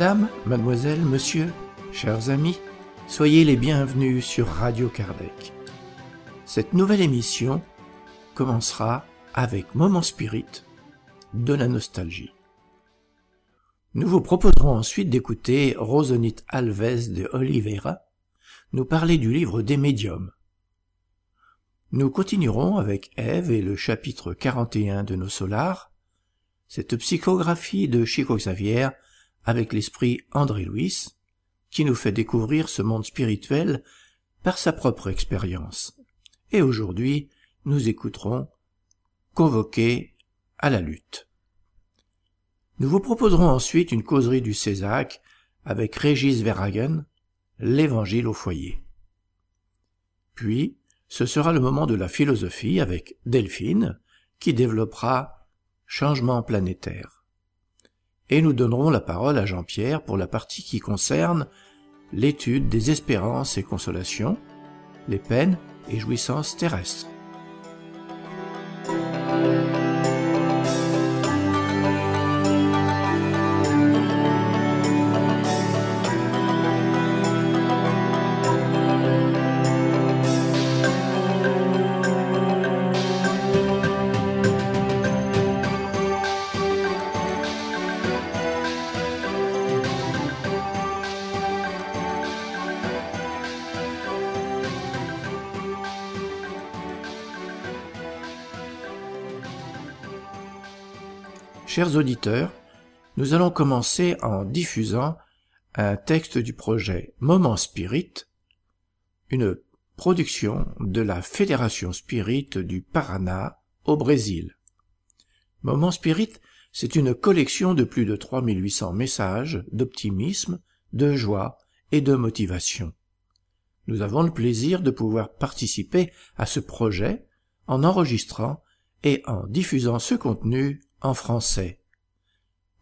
Madame, mademoiselle, monsieur, chers amis, soyez les bienvenus sur Radio Kardec. Cette nouvelle émission commencera avec Moment Spirit de la nostalgie. Nous vous proposerons ensuite d'écouter Rosonite Alves de Oliveira nous parler du livre des médiums. Nous continuerons avec Ève et le chapitre 41 de nos solars, cette psychographie de Chico Xavier avec l'esprit André Louis, qui nous fait découvrir ce monde spirituel par sa propre expérience. Et aujourd'hui, nous écouterons Convoqué à la lutte. Nous vous proposerons ensuite une causerie du Césac avec Régis Verhagen, l'Évangile au foyer. Puis, ce sera le moment de la philosophie avec Delphine, qui développera Changement planétaire. Et nous donnerons la parole à Jean-Pierre pour la partie qui concerne l'étude des espérances et consolations, les peines et jouissances terrestres. Chers auditeurs, nous allons commencer en diffusant un texte du projet Moment Spirit, une production de la Fédération Spirit du Paraná au Brésil. Moment Spirit, c'est une collection de plus de 3800 messages d'optimisme, de joie et de motivation. Nous avons le plaisir de pouvoir participer à ce projet en enregistrant et en diffusant ce contenu en français.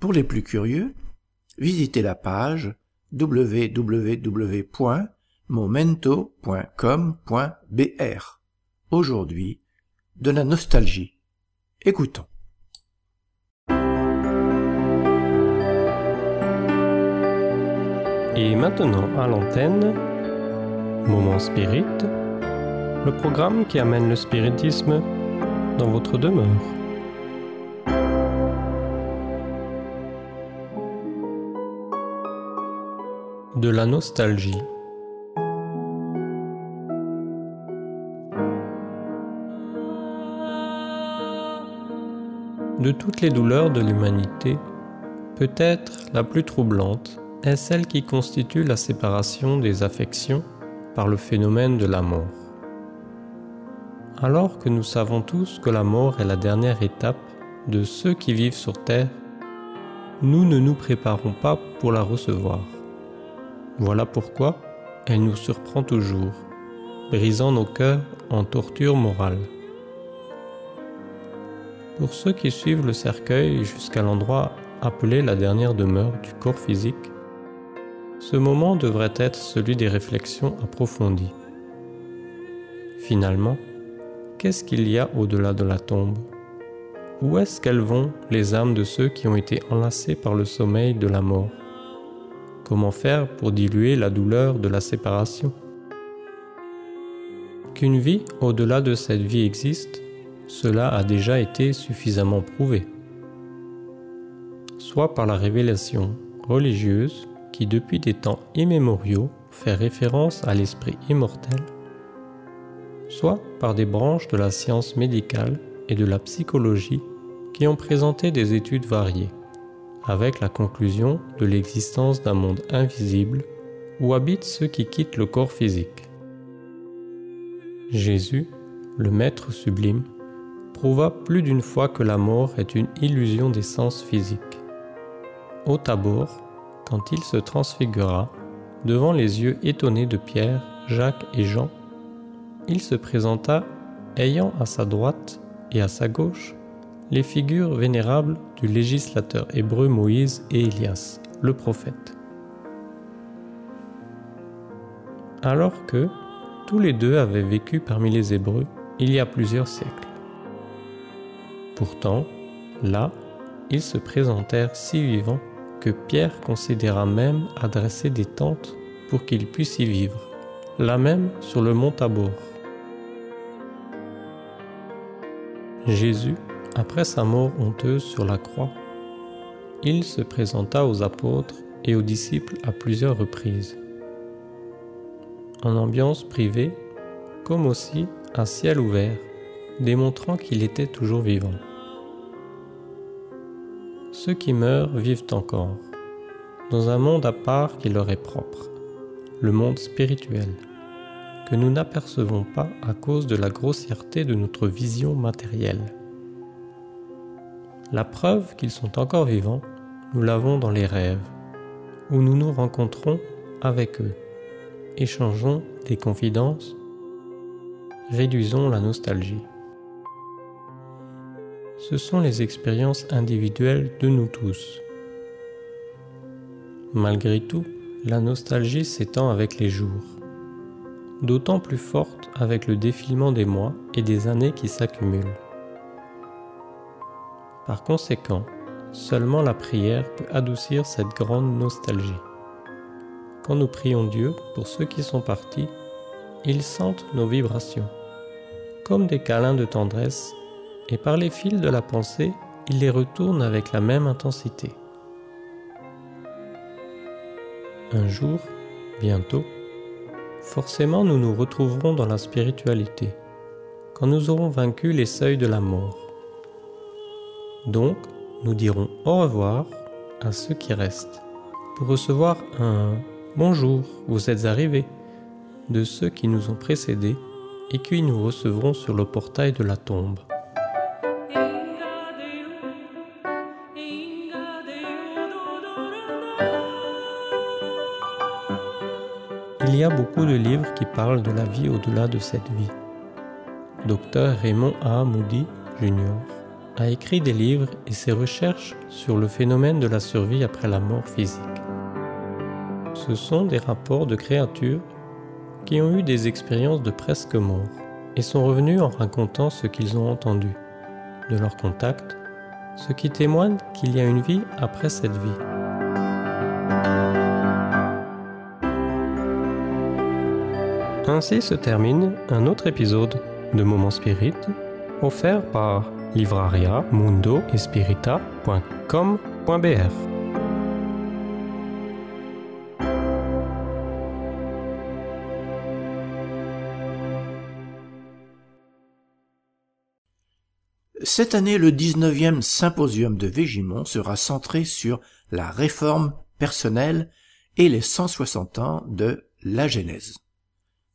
Pour les plus curieux, visitez la page www.momento.com.br. Aujourd'hui, de la nostalgie. Écoutons. Et maintenant à l'antenne, Moment Spirit, le programme qui amène le spiritisme dans votre demeure. De la nostalgie. De toutes les douleurs de l'humanité, peut-être la plus troublante est celle qui constitue la séparation des affections par le phénomène de la mort. Alors que nous savons tous que la mort est la dernière étape de ceux qui vivent sur Terre, nous ne nous préparons pas pour la recevoir. Voilà pourquoi elle nous surprend toujours, brisant nos cœurs en torture morale. Pour ceux qui suivent le cercueil jusqu'à l'endroit appelé la dernière demeure du corps physique, ce moment devrait être celui des réflexions approfondies. Finalement, qu'est-ce qu'il y a au-delà de la tombe? Où est-ce qu'elles vont, les âmes de ceux qui ont été enlacés par le sommeil de la mort? Comment faire pour diluer la douleur de la séparation Qu'une vie au-delà de cette vie existe, cela a déjà été suffisamment prouvé. Soit par la révélation religieuse qui depuis des temps immémoriaux fait référence à l'esprit immortel, soit par des branches de la science médicale et de la psychologie qui ont présenté des études variées avec la conclusion de l'existence d'un monde invisible où habitent ceux qui quittent le corps physique. Jésus, le Maître sublime, prouva plus d'une fois que la mort est une illusion des sens physiques. Au Tabor, quand il se transfigura, devant les yeux étonnés de Pierre, Jacques et Jean, il se présenta ayant à sa droite et à sa gauche les figures vénérables du législateur hébreu Moïse et Élias, le prophète. Alors que tous les deux avaient vécu parmi les Hébreux il y a plusieurs siècles. Pourtant, là, ils se présentèrent si vivants que Pierre considéra même à dresser des tentes pour qu'il puisse y vivre, là même sur le mont Tabor. Jésus, après sa mort honteuse sur la croix, il se présenta aux apôtres et aux disciples à plusieurs reprises, en ambiance privée comme aussi à ciel ouvert, démontrant qu'il était toujours vivant. Ceux qui meurent vivent encore, dans un monde à part qui leur est propre, le monde spirituel, que nous n'apercevons pas à cause de la grossièreté de notre vision matérielle. La preuve qu'ils sont encore vivants, nous l'avons dans les rêves, où nous nous rencontrons avec eux, échangeons des confidences, réduisons la nostalgie. Ce sont les expériences individuelles de nous tous. Malgré tout, la nostalgie s'étend avec les jours, d'autant plus forte avec le défilement des mois et des années qui s'accumulent. Par conséquent, seulement la prière peut adoucir cette grande nostalgie. Quand nous prions Dieu pour ceux qui sont partis, ils sentent nos vibrations, comme des câlins de tendresse, et par les fils de la pensée, ils les retournent avec la même intensité. Un jour, bientôt, forcément nous nous retrouverons dans la spiritualité, quand nous aurons vaincu les seuils de la mort. Donc, nous dirons au revoir à ceux qui restent pour recevoir un bonjour, vous êtes arrivés de ceux qui nous ont précédés et qui nous recevront sur le portail de la tombe. Il y a beaucoup de livres qui parlent de la vie au-delà de cette vie. Dr Raymond A. Moody Jr. a écrit des livres et ses recherches sur le phénomène de la survie après la mort physique. Ce sont des rapports de créatures qui ont eu des expériences de presque mort et sont revenus en racontant ce qu'ils ont entendu, de leur contact, ce qui témoigne qu'il y a une vie après cette vie. Ainsi se termine un autre épisode de Moment Spirit offert par livraria mundo Cette année, le 19e symposium de Végimont sera centré sur la réforme personnelle et les 160 ans de la Genèse.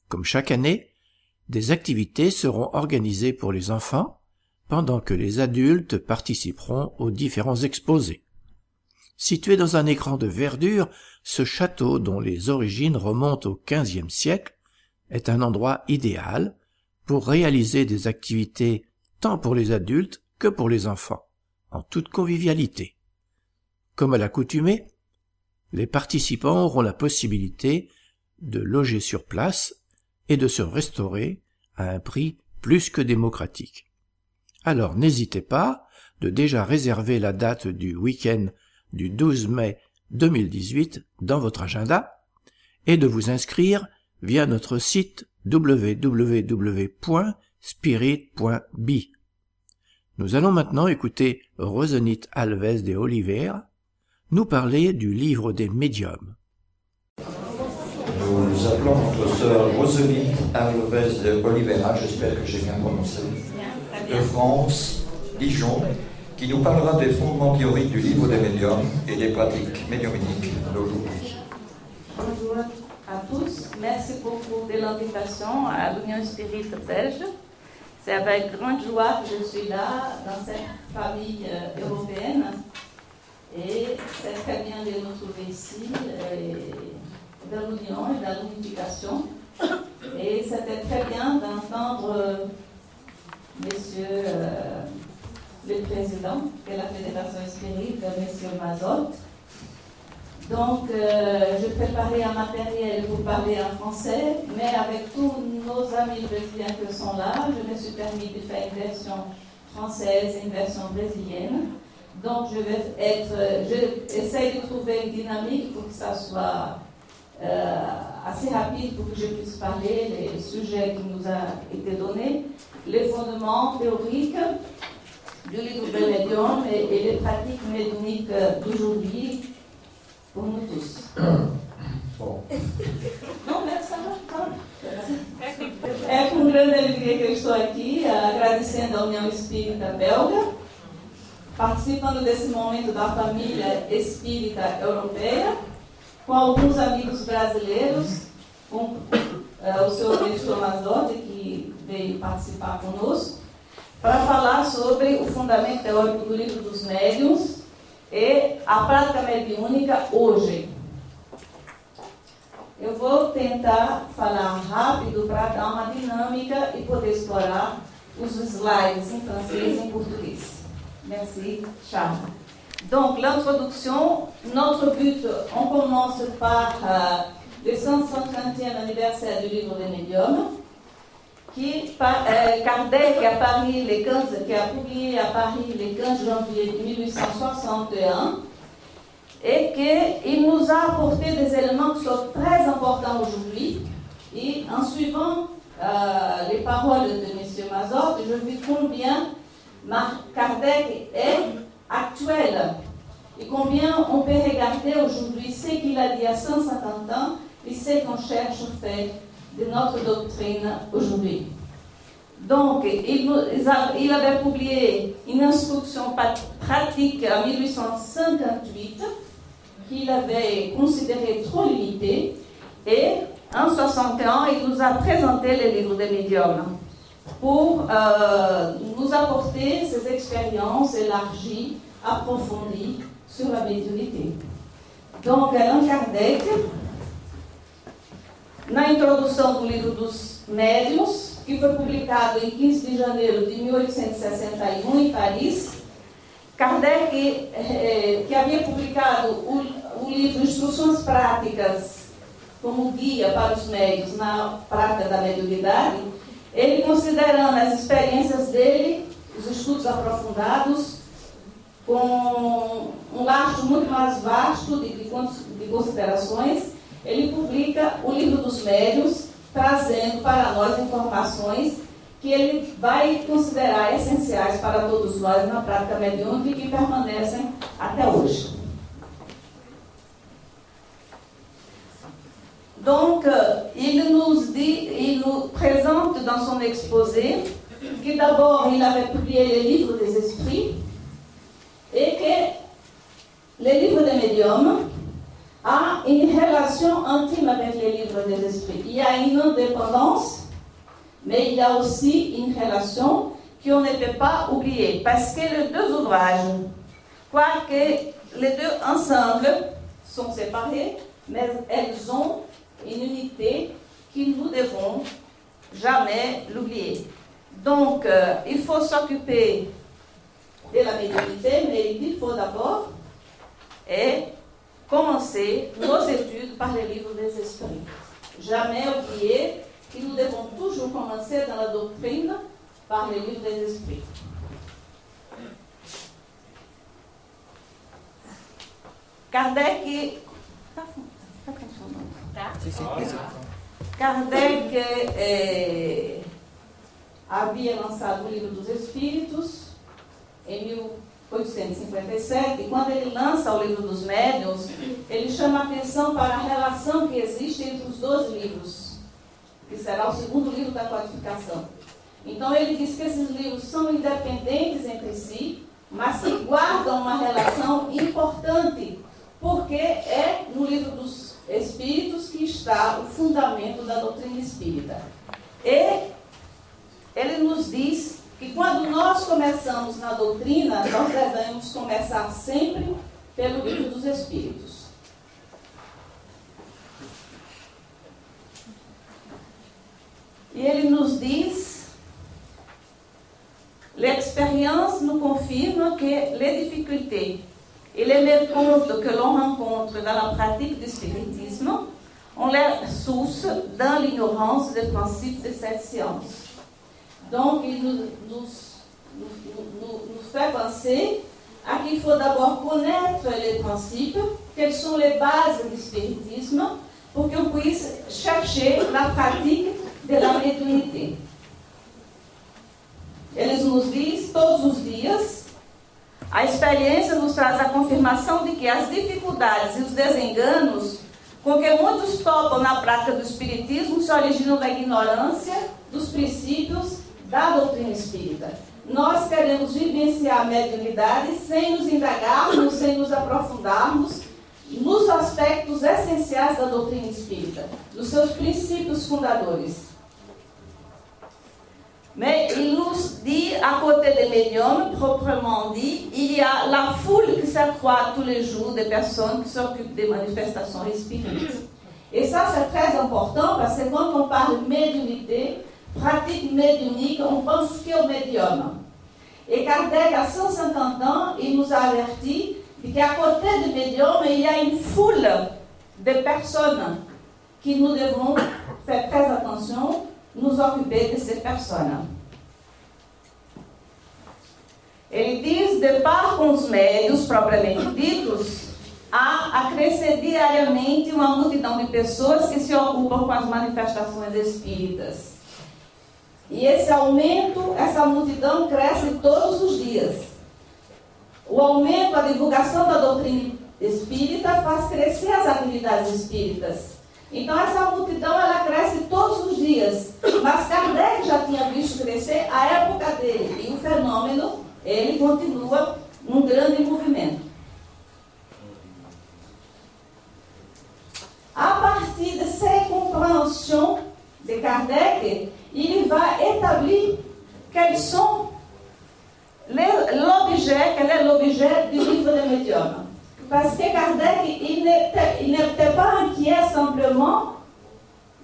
Comme chaque année, des activités seront organisées pour les enfants, pendant que les adultes participeront aux différents exposés. Situé dans un écran de verdure, ce château dont les origines remontent au XVe siècle est un endroit idéal pour réaliser des activités tant pour les adultes que pour les enfants, en toute convivialité. Comme à l'accoutumée, les participants auront la possibilité de loger sur place et de se restaurer à un prix plus que démocratique. Alors n'hésitez pas de déjà réserver la date du week-end du 12 mai 2018 dans votre agenda et de vous inscrire via notre site www.spirit.be. Nous allons maintenant écouter Rosenit Alves de Oliveira nous parler du livre des médiums. Nous appelons notre sœur Rosenit Alves de Oliveira, j'espère que j'ai bien prononcé, de France, Dijon, qui nous parlera des fondements théoriques du livre des médiums et des pratiques médiumniques d'aujourd'hui. Bonjour à tous, merci beaucoup de l'invitation à l'Union Spirit belge. C'est avec grande joie que je suis là, dans cette famille euh, européenne. Et c'est très bien de nous trouver ici, euh, dans l'union et dans l'unification. Et c'était très bien d'entendre euh, Monsieur le Président de la Fédération Spirit, Monsieur Mazot, donc, euh, je préparais un matériel pour parler en français, mais avec tous nos amis brésiliens qui sont là, je me suis permis de faire une version française et une version brésilienne. Donc, je vais être. J'essaie de trouver une dynamique pour que ça soit euh, assez rapide pour que je puisse parler les sujets qui nous a été donnés, les fondements théoriques du livre de médium et, les pratiques médiumniques d'aujourd'hui pour nous tous. Não, nessa É com grande alegria que eu estou aqui, agradecendo à União Espírita Belga, participando desse momento da família espírita europeia com alguns amigos brasileiros, com é, o senhor Luiz Tomazotti, que veio participar conosco, para falar sobre o fundamento teórico do livro dos médiuns e a prática mediúnica hoje. Eu vou tentar falar rápido para dar uma dinâmica e poder explorar os slides em francês e em português. Merci, Charles. Donc, l'introduction, notre but, on commence par euh, le 150e anniversaire du livre des médiums, qui, par, euh, Kardec à Paris, les 15, qui a publié à Paris le 15 janvier 1861, et qu'il nous a apporté des éléments qui sont très importants aujourd'hui. Et en suivant euh, les paroles de M. Mazot, je vis combien Kardec est actuel. Et combien on peut regarder aujourd'hui ce qu'il a dit à 150 ans et ce qu'on cherche à faire de notre doctrine aujourd'hui. Donc, il, il, avait publié une instruction pratique en 1858 qu'il avait considérée trop limitée et en 61, il nous a présenté les livres des médiums pour euh, nous apporter ses expériences élargies, approfondies sur la médiumnité. Donc, Allan Kardec, na introdução do livro dos Médiuns, que foi publicado em 15 de janeiro de 1861 em Paris, Kardec, eh, que havia publicado o, o livro Instruções Práticas como guia para os médios na prática da mediunidade, ele considerando as experiências dele, os estudos aprofundados, com um lastro muito mais vasto de, de, de considerações, ele publica o livro dos médios, trazendo para nós informações que ele vai considerar essenciais para todos nós na prática mediúnica e que permanecem até hoje. Donc, il nous dit, il nous présente dans son exposé que d'abord il avait publié les livres des esprits et que les livres des médiums a une relation intime avec les livres des esprits. Il y a une indépendance, mais il y a aussi une relation qu'on ne peut pas oublier parce que les deux ouvrages, quoique les deux ensemble sont séparés, mais elles ont une unité que nous devons jamais l'oublier. Donc, euh, il faut s'occuper de la médiumnité, mais il faut d'abord commencer nos études par les livres des esprits. Jamais oublier que nous devons toujours commencer dans la doctrine par les livres des esprits. Kardec. Kardec é, havia lançado o livro Espíritos em 1857, e quando ele lança o livro dos Médiuns, ele chama a atenção para a relação que existe entre os dois livros, que será o segundo livro da codificação. Então ele diz que esses livros são independentes entre si, mas que guardam uma relação importante, porque é no livro dos espíritos que está o fundamento da doutrina espírita. E ele nos diz que quando nós começamos na doutrina, nós devemos começar sempre pelo livro dos espíritos. E ele nos diz, l'expérience nous confirme que les difficultés et les méthodes que l'on rencontre dans la pratique du spiritisme ont l'air source dans l'ignorance des principes de cette science. Donc, il nous, nous, nous, nous fait penser à qu'il faut d'abord connaître les principes, quelles sont les bases du spiritisme, pour qu'on puisse chercher la pratique de la médiumnité. Eles nos diz todos os dias, a experiência nos traz a confirmação de que as dificuldades e os desenganos com que muitos topam na prática do espiritismo se originam da ignorância dos princípios da doutrina espírita. Nós queremos vivenciar a mediunidade sem nos indagarmos, sem nos aprofundarmos nos aspectos essenciais da doutrina espírita, nos seus princípios fundadores. Mais il nous dit, à côté des médiums, proprement dit, il y a la foule qui s'accroît tous les jours des personnes qui s'occupent des manifestations spirites. Et ça, c'est très important parce que quand on parle médiumnité, pratique médiumnique, on pense qu'au médium. Et Kardec, à 150 ans, il nous a averti qu'à côté du médium, il y a une foule de personnes qui nous devons faire très attention nos occuper de ces personnes. Ele diz, de par com os médios propriamente ditos, há a crescer diariamente uma multidão de pessoas que se ocupam com as manifestações espíritas. E esse aumento, essa multidão cresce todos os dias. O aumento, a divulgação da doutrina espírita faz crescer as atividades espíritas. Então essa multidão ela cresce todos os dias. Mas Kardec já tinha visto crescer a época dele. E o fenômeno, ele continua num grande movimento. A partir de cette compréhension de Kardec, il va établir quels sont l'objet, quel est l'objet du livre des médiums. Parce que Kardec, il n'était pas inquiet simplement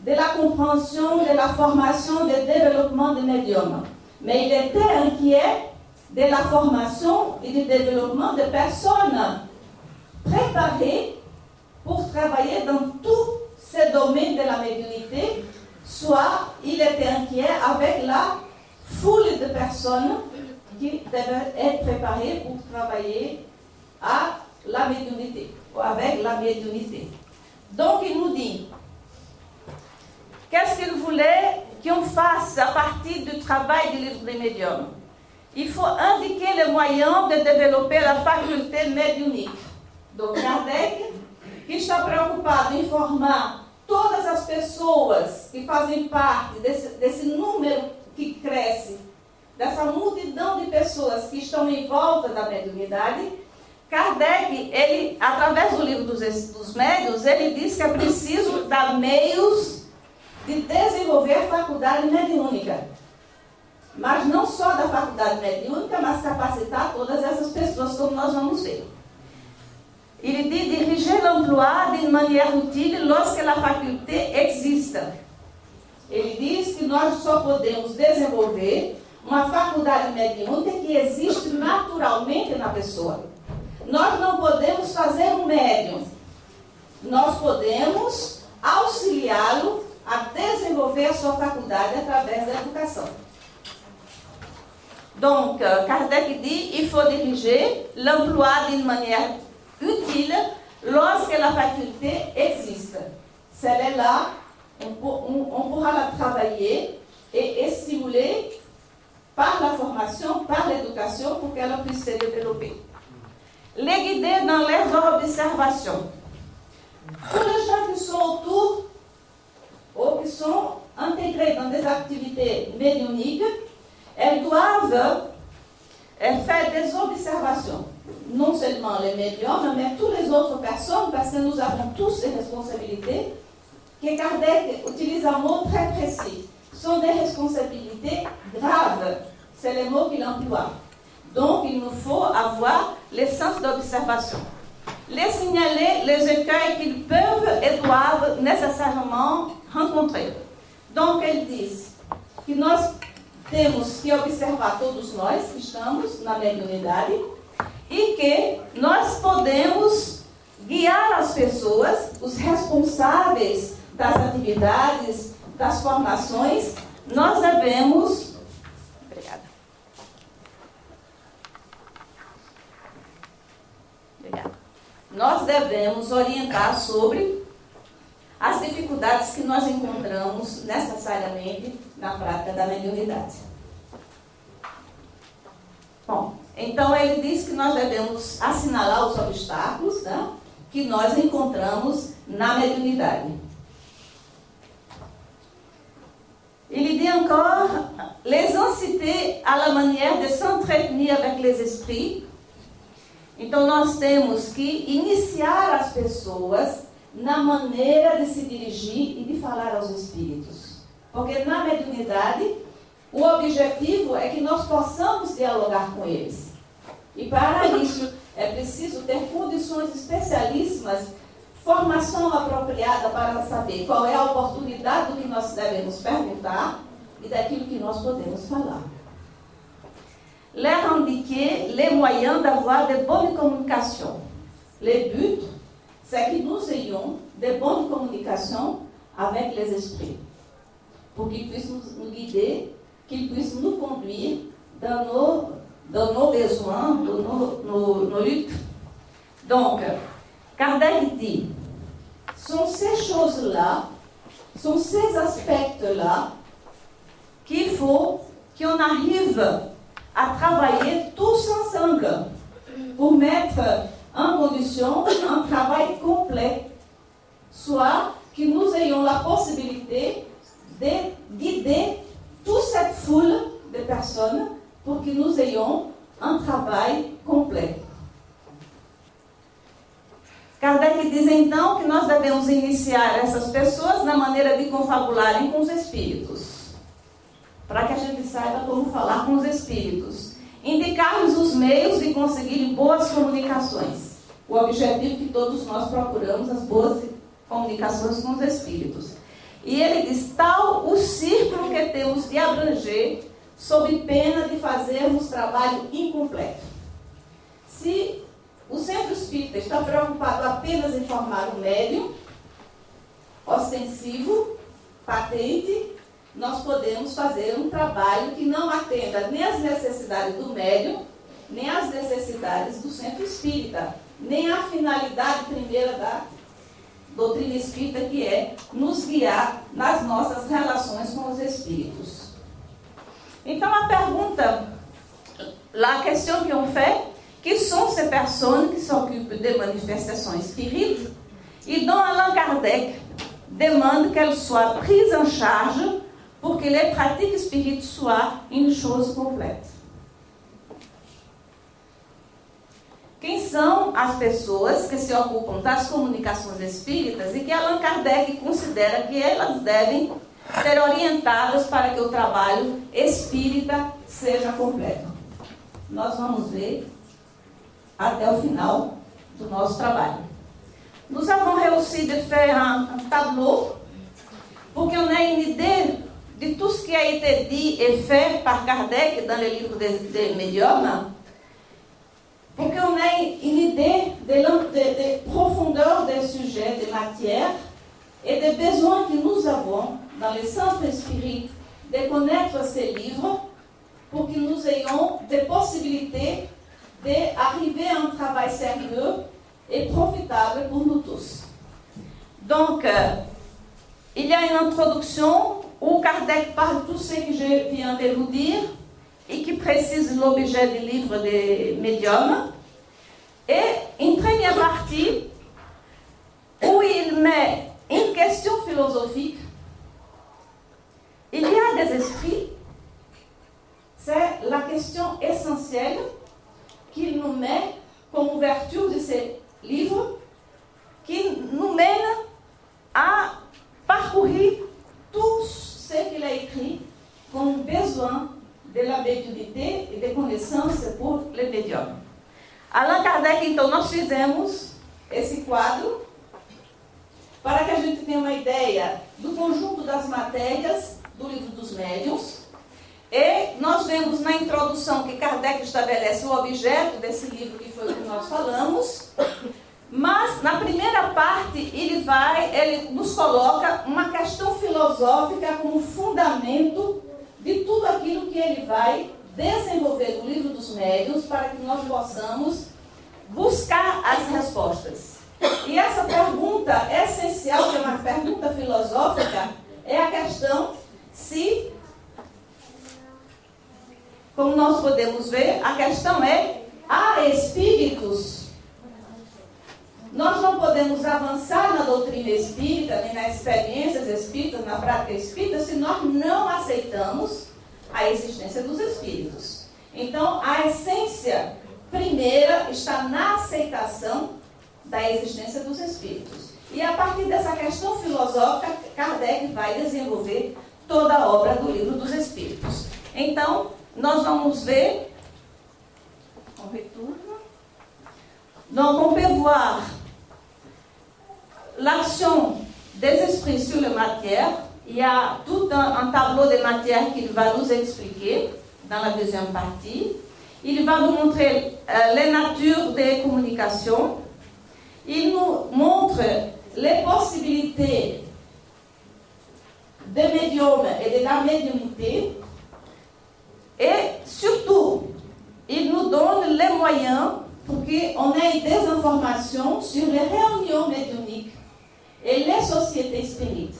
de la compréhension, de la formation, du développement des médiums. Mais il était inquiet de la formation et du développement de personnes préparées pour travailler dans tous ces domaines de la médiumnité, soit il était inquiet avec la foule de personnes qui devaient être préparées pour travailler à la médiumnité, ou avec la médiumnité. Donc il nous dit, qu'est-ce qu'il voulait qu'on fasse à partir du travail du livre des médiums? Il faut indiquer les moyens de développer la faculté médiumnique. Donc Kardec, que está preocupado em formar todas as pessoas que fazem parte desse, desse número que cresce, dessa multidão de pessoas que estão em volta da mediunidade, Kardec, ele, através do livro dos, dos médios, ele diz que é preciso dar meios de desenvolver a faculdade mediúnica. Mas não só da faculdade mediúnica, mas capacitar todas essas pessoas, como nós vamos ver. Ele diz diriger l'emploi d'une manière utile lorsque la faculté existe. Ele diz que nós só podemos desenvolver uma faculdade mediúnica que existe naturalmente na pessoa. Nós não podemos fazer um médium. Nós podemos auxiliá-lo a desenvolver a sua faculdade através da educação. Donc, Kardec dit il faut diriger l'emploi d'une manière utile lorsque la faculté existe. Si elle est là, on, on, pourra la travailler et estimuler par la formation, par l'éducation, pour qu'elle puisse se développer les guider dans leurs observations. Tous les gens qui sont autour ou qui sont intégrés dans des activités médiumniques, elles doivent faire des observations. Non seulement les médiums, mais toutes les autres personnes, parce que nous avons tous des responsabilités, que Kardec utilise un mot très précis. Sont des responsabilités graves. C'est les mots qu'il emploie. Donc, il nous faut avoir les sens d'observation. Les signaler les écueils qu'ils peuvent et doivent nécessairement rencontrer. Donc, eles diz que nós temos que observar todos nós que estamos na mediunidade e que nós podemos guiar as pessoas, os responsáveis das atividades, das formações, nós devemos devemos orientar sobre as dificuldades que nós encontramos necessariamente na prática da mediunidade. Bom, então ele diz que nós devemos assinalar os obstáculos né, que nós encontramos na mediunidade. Il dit encore, les incités à la manière de s'entretenir avec les esprits. Então nós temos que iniciar as pessoas na maneira de se dirigir e de falar aos espíritos. Porque na mediunidade, o objetivo é que nós possamos dialogar com eles. E para isso é preciso ter condições especialíssimas formação apropriada para saber qual é a oportunidade do que nós devemos perguntar e daquilo que nós podemos falar. Indiquer les moyens d'avoir de bonnes communications. Le but, c'est que nous ayons de bonnes communications avec les esprits, pour qu'ils puissent nous guider, qu'ils puissent nous conduire dans nos, dans nos besoins, nos, nos, nos luttes. Donc, Kardec dit, sont ces choses-là, sont ces aspects-là qu'il faut qu'on arrive à travailler tous ensemble pour mettre en condition un travail complet, soit que nous ayons la possibilité de guider toute cette foule de personnes pour que nous ayons un travail complet. Kardec diz então que nós devemos iniciar essas pessoas na maneira de confabularem com os espíritos, para que a gente saiba como falar com os espíritos. Indicar-lhes os meios de conseguir boas comunicações. O objetivo que todos nós procuramos, as boas comunicações com os espíritos. E ele diz: tal o círculo que temos de abranger, sob pena de fazermos trabalho incompleto. Se o centro espírita está preocupado apenas em formar um médium ostensivo, patente, nós podemos fazer um trabalho que não atenda nem às necessidades do médium, nem às necessidades do centro espírita, nem à finalidade primeira da doutrina espírita, que é nos guiar nas nossas relações com os espíritos. Então a pergunta, la question que on fait, qui sont ces personnes qui s'occupent des manifestations spirites et dont Alain Kardec demande qu'elles soient prises en charge pour que les pratiques spirites soient une chose complète. Quem são as pessoas que se ocupam das comunicações espíritas e que Allan Kardec considera que elas devem ser orientadas para que o trabalho espírita seja completo? Nós vamos ver até o final do nosso trabalho. Nous avons réussi de faire un, tableau pour qu'on ait une idée de tout ce qui a été dit et fait par Kardec dans le livre des de médiums, pour qu'on ait une idée de, de, de profondeur des sujets, des matières et des besoins que nous avons dans le Saint-Esprit de connaître ces livres pour que nous ayons des possibilités d'arriver à un travail sérieux et profitable pour nous tous. Donc, euh, il y a une introduction où Kardec parle de tout ce que je viens de vous dire et qui précise l'objet du livre des médiums. Et une première partie où il met une question philosophique. Il y a des esprits, c'est la question essentielle qu'il nous met comme ouverture de ces livres, qui nous mène à parcourir tout ce qu'il a écrit comme besoin de médiumnité e de connaissances pour les médiums. Allan Kardec, então, nós fizemos esse quadro para que a gente tenha uma ideia do conjunto das matérias do livro dos médiuns, e nós vemos na introdução que Kardec estabelece o objeto desse livro, que foi o que nós falamos. Mas na primeira parte ele vai, ele nos coloca uma questão filosófica como fundamento de tudo aquilo que ele vai desenvolver no livro dos médiuns para que nós possamos buscar as respostas. E essa pergunta essencial, que é uma pergunta filosófica, é a questão se, como nós podemos ver, a questão é: há espíritos nós não podemos avançar na doutrina espírita, nem nas experiências espíritas, na prática espírita, se nós não aceitamos a existência dos espíritos. Então, a essência primeira está na aceitação da existência dos espíritos. E a partir dessa questão filosófica, Kardec vai desenvolver toda a obra do livro dos espíritos. Então, nós vamos ver. On retourne. Donc, on peut voir l'action des esprits sur la matière. Il y a tout un, un tableau de matière qu'il va nous expliquer dans la deuxième partie. Il va nous montrer euh, les natures des communications. Il nous montre les possibilités des médiums et de la médiumnité. Et surtout, il nous donne les moyens pour qu'on ait des informations sur les réunions médiumniques et les sociétés spirites.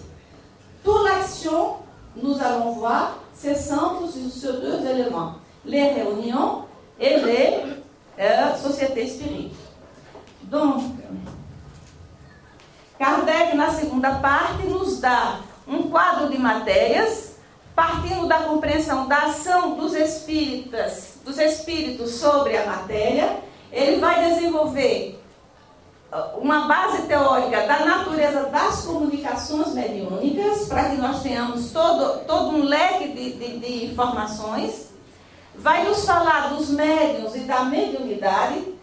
Toute l'action, nous allons voir, se centre sur ces deux éléments, les réunions et les euh, sociétés spirites. Donc, Kardec, na segunda parte, nos dá um quadro de matérias, partindo da compreensão da ação dos espíritas, dos espíritos sobre a matéria, ele vai desenvolver uma base teórica da natureza das comunicações mediúnicas, para que nós tenhamos todo, todo um leque de, de, de informações. Vai nos falar dos médiums e da mediunidade,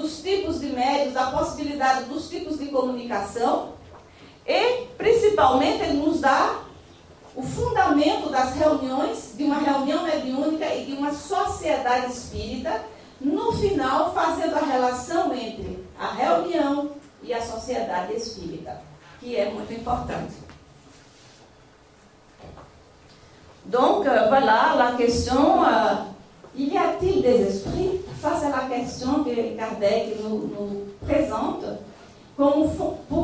dos tipos de médios, da possibilidade dos tipos de comunicação. E, principalmente, ele nos dá o fundamento das reuniões, de uma reunião mediúnica e de uma sociedade espírita, no final, fazendo a relação entre a reunião e a sociedade espírita, que é muito importante. Donc, voilà la question. Il y a-t-il des esprits Ça, c'est la question que Kardec nous, présente, pour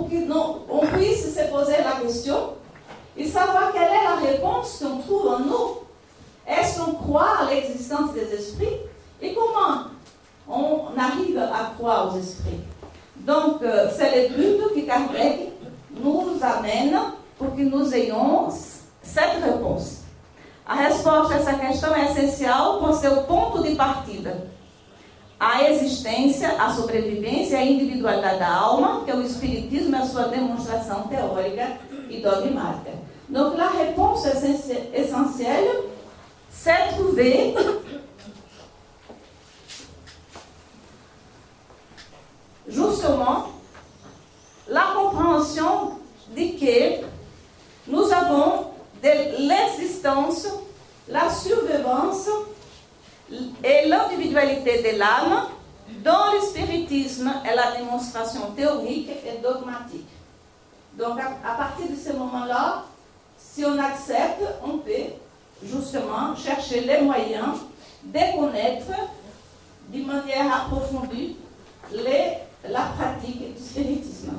qu'on puisse se poser la question et savoir quelle est la réponse qu'on trouve en nous? Est-ce qu'on croit à l'existence des esprits? Et comment on arrive à croire aux esprits? Donc, euh, c'est le but que Kardec nous amène pour que nous ayons cette réponse. A resposta a essa questão é essencial por seu ponto de partida. A existência, a sobrevivência e a individualidade da alma, que é o Espiritismo e a sua demonstração teórica e dogmática. Donc, la réponse essentielle, c'est trouver justement la compréhension de que nous avons de l'existence, la survivance et l'individualité de l'âme dans le spiritisme et la démonstration théorique et dogmatique. Donc à, partir de ce moment-là, si on accepte, on peut justement chercher les moyens de connaître d'une manière approfondie la pratique du spiritisme.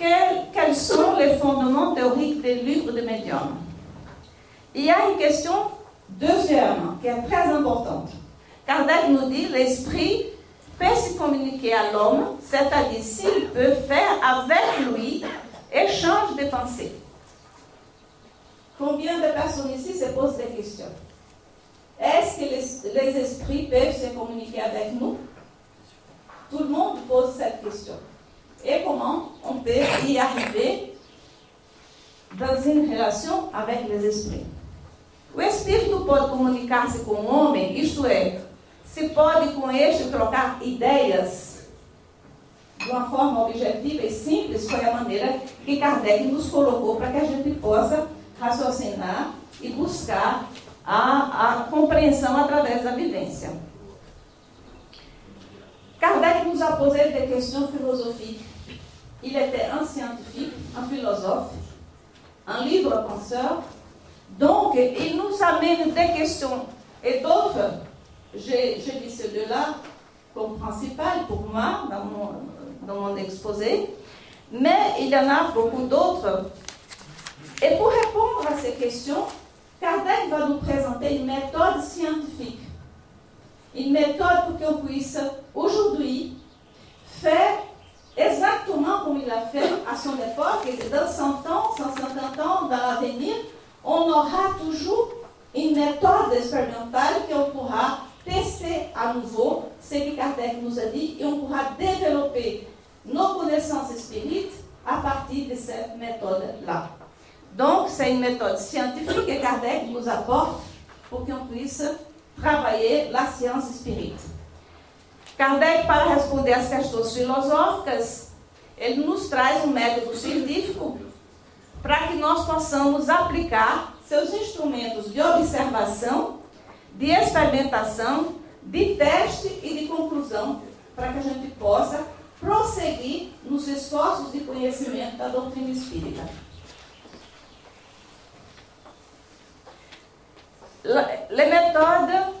Quels, sont les fondements théoriques des livres de médium? Il y a une question deuxième qui est très importante. Kardec nous dit l'esprit peut se communiquer à l'homme, c'est-à-dire s'il peut faire avec lui échange de pensées. Combien de personnes ici se posent des questions? Est-ce que les esprits peuvent se communiquer avec nous? Tout le monde pose cette question. Et on peut y arriver dans une relation avec les esprits? O espírito pode comunicar-se com o homem, isto é, se pode com este trocar ideias de uma forma objetiva e simples, foi a maneira que Kardec nos colocou para que a gente possa raciocinar e buscar a, a compreensão através da vivência. Kardec nous a posé questions philosophiques. Il était un scientifique, un philosophe, un libre penseur. Donc, il nous amène des questions et d'autres. J'ai dit ces deux-là comme principal pour moi, dans mon, dans mon exposé, mais il y en a beaucoup d'autres. Et pour répondre à ces questions, Kardec va nous présenter une méthode scientifique. Une méthode pour qu'on puisse aujourd'hui faire exactement comme il a fait à son époque, et dans 100 ans, 150 ans, dans l'avenir, on aura toujours une méthode expérimentale qu'on pourra tester à nouveau ce que Kardec nous a dit et on pourra développer nos connaissances spirites à partir de cette méthode-là. Donc, c'est une méthode scientifique que Kardec nous apporte pour qu'on puisse travailler la science spirite. Kardec, para responder às questões filosóficas, ele nos traz um método científico para que nós possamos aplicar seus instrumentos de observação, de experimentação, de teste e de conclusão, para que a gente possa prosseguir nos esforços de conhecimento da doutrina espírita. La, les méthodes,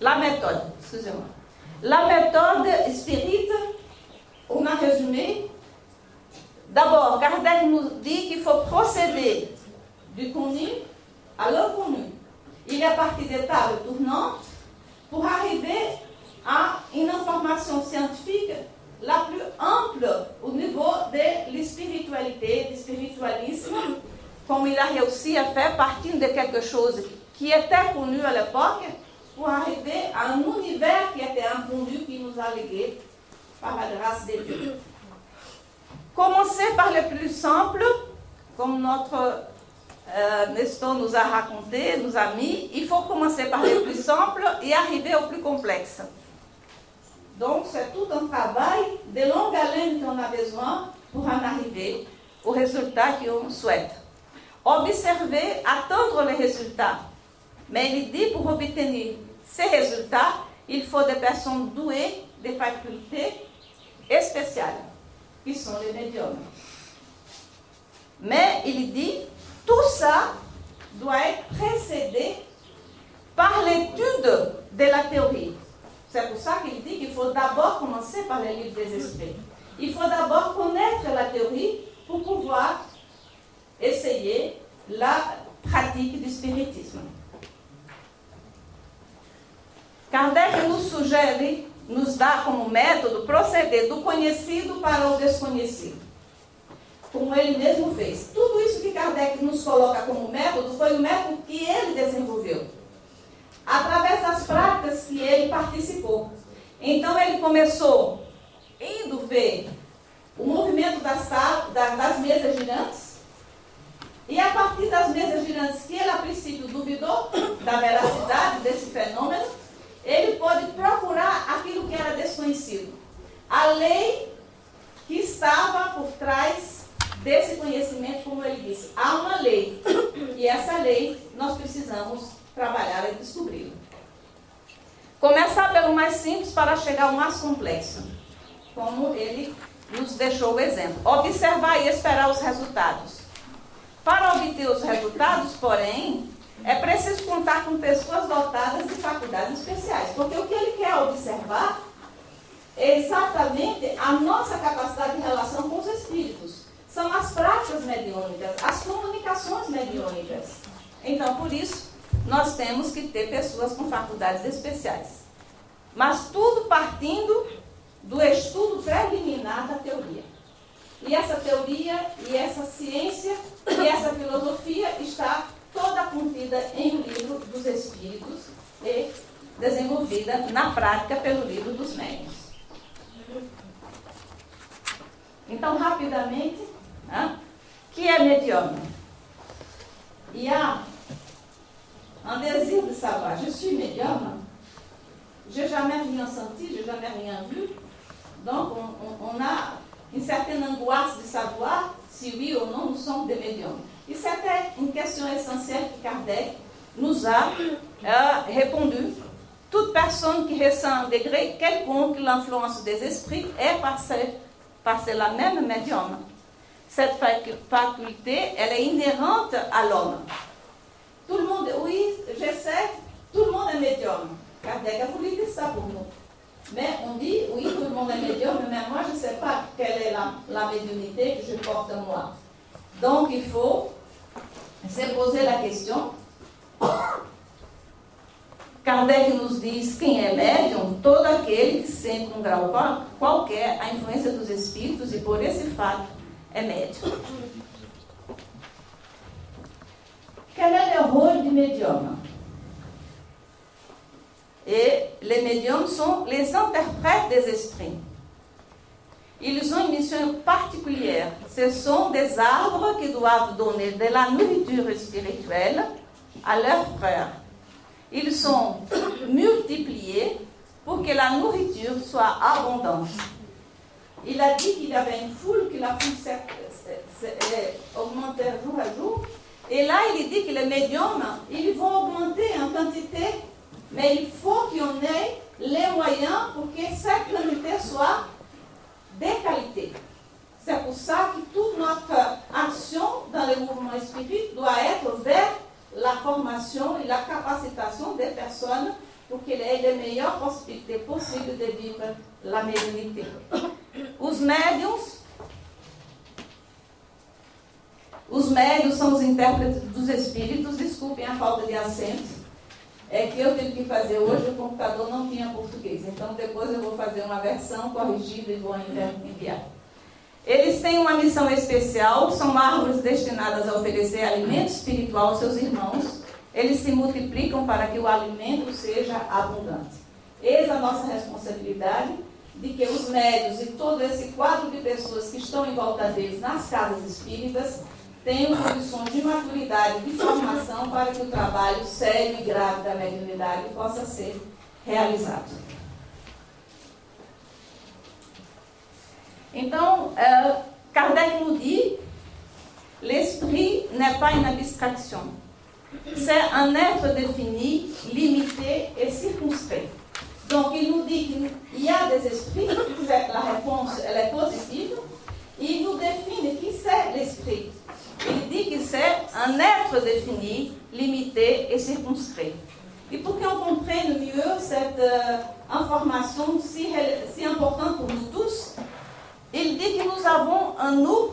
la, méthode, excusez-moi. La méthode spirite, on a résumé. D'abord, Kardec nous dit qu'il faut procéder du connu à l'inconnu. Il est à partir des tables tournantes pour arriver à une information scientifique la plus ample au niveau de spiritualité, du spiritualisme, comme il a réussi à faire partir de quelque chose qui était connu à l'époque pour arriver à un univers qui était inconnu, qui nous a légué par la grâce de Dieu. Commencer par le plus simple, comme notre euh, Nestor nous a raconté, nous a mis, il faut commencer par le plus simple et arriver au plus complexe. Donc, c'est tout un travail de longue haleine qu'on a besoin pour en arriver au résultat qu'on souhaite. Observer, attendre les résultats. Mais il dit pour obtenir ces résultats, il faut des personnes douées des facultés spéciales, qui sont les médiums. Mais il dit, tout ça doit être précédé par l'étude de la théorie. C'est pour ça qu'il dit qu'il faut d'abord commencer par les livres des esprits. Il faut d'abord connaître la théorie pour pouvoir essayer la pratique du spiritisme. Kardec nos sugere, nos dá como método proceder do conhecido para o desconhecido. Como ele mesmo fez. Tudo isso que Kardec nos coloca como método foi o método que ele desenvolveu. Através das práticas que ele participou. Então ele começou indo ver o movimento das, das mesas girantes. E a partir das mesas girantes que ele a princípio duvidou da veracidade desse fenômeno, ele pôde procurar aquilo que era desconhecido. A lei que estava por trás desse conhecimento, como ele disse. Há uma lei. E essa lei nós precisamos trabalhar e descobri-la. Começar pelo mais simples para chegar ao mais complexo. Como ele nos deixou o exemplo. Observar e esperar os resultados. Para obter os resultados, porém, é preciso contar com pessoas dotadas de faculdades especiais, porque o que ele quer observar é exatamente a nossa capacidade de relação com os espíritos. São as práticas mediúnicas, as comunicações mediúnicas. Então, por isso, nós temos que ter pessoas com faculdades especiais. Mas tudo partindo do estudo preliminar da teoria. E essa teoria, e essa ciência, e essa filosofia está toda contida em o livro dos Espíritos e desenvolvida na prática pelo livro dos médios. Então, rapidamente, hein, que é mediano? Y a de savoir. Je suis médium, j'ai jamais rien senti, j'ai jamais rien vu. Donc, on, on, on a une certaine angoisse de savoir si oui ou non nous sommes des médiums. E c'était une question essentielle que Kardec nous a euh, répondu. Toute personne qui ressent un degré quelconque l'influence des esprits est par, par la même médium. Cette faculté, elle est inhérente à l'homme. Tout le monde, oui, je sais, tout le monde est médium. Kardec a voulu dire ça pour nous. Mais on dit, oui, tout le monde est médium, mais moi, je ne sais pas quelle est la, la médiumnité que je porte moi. Donc, il faut se poser la question. Kardec nos diz quem é médium, todo aquele que sente um grau qualquer a influência dos espíritos e por esse fato é médium. Quel est le rôle du médium Et les médiums sont les interprètes des esprits. Ils ont une mission particulière. Ce sont des arbres qui doivent donner de la nourriture spirituelle à leurs frères. Ils sont multipliés pour que la nourriture soit abondante. Il a dit qu'il y avait une foule, que la augmentait jour à jour. Et là, il dit que les médiums, ils vont augmenter en quantité mais il faut qu'on ait les moyens pour que cette qualité soit de qualité. C'est pour ça que toute notre action dans le mouvement spirituel doit être vers la formation et la capacitation des personnes pour qu'elles aient les meilleures possibilités possibles de vivre la médiumnité. Os médiums, os médios são os intérpretes dos espíritos, desculpem a falta de acento, é que eu tive que fazer hoje, o computador não tinha português. Então depois eu vou fazer uma versão corrigida e vou enviar. Eles têm uma missão especial, são árvores destinadas a oferecer alimento espiritual aos seus irmãos. Eles se multiplicam para que o alimento seja abundante. Eis a nossa responsabilidade de que os médios e todo esse quadro de pessoas que estão em volta deles nas casas espíritas tenham condições de maturidade, de formação para que o trabalho sério e grave da mediunidade possa ser realizado. Então, uh, Kardec nous dit l'esprit n'est pas une abstraction. C'est un être défini, limité et circonscrit. Donc, il nous dit qu'il y a des esprits, la réponse elle est positive, il nous définit qui c'est l'esprit. Il dit que c'est un être défini, limité et circonscrit. Et pour qu'on comprenne mieux cette euh, information si, si importante pour nous tous, il dit que nous avons en nous,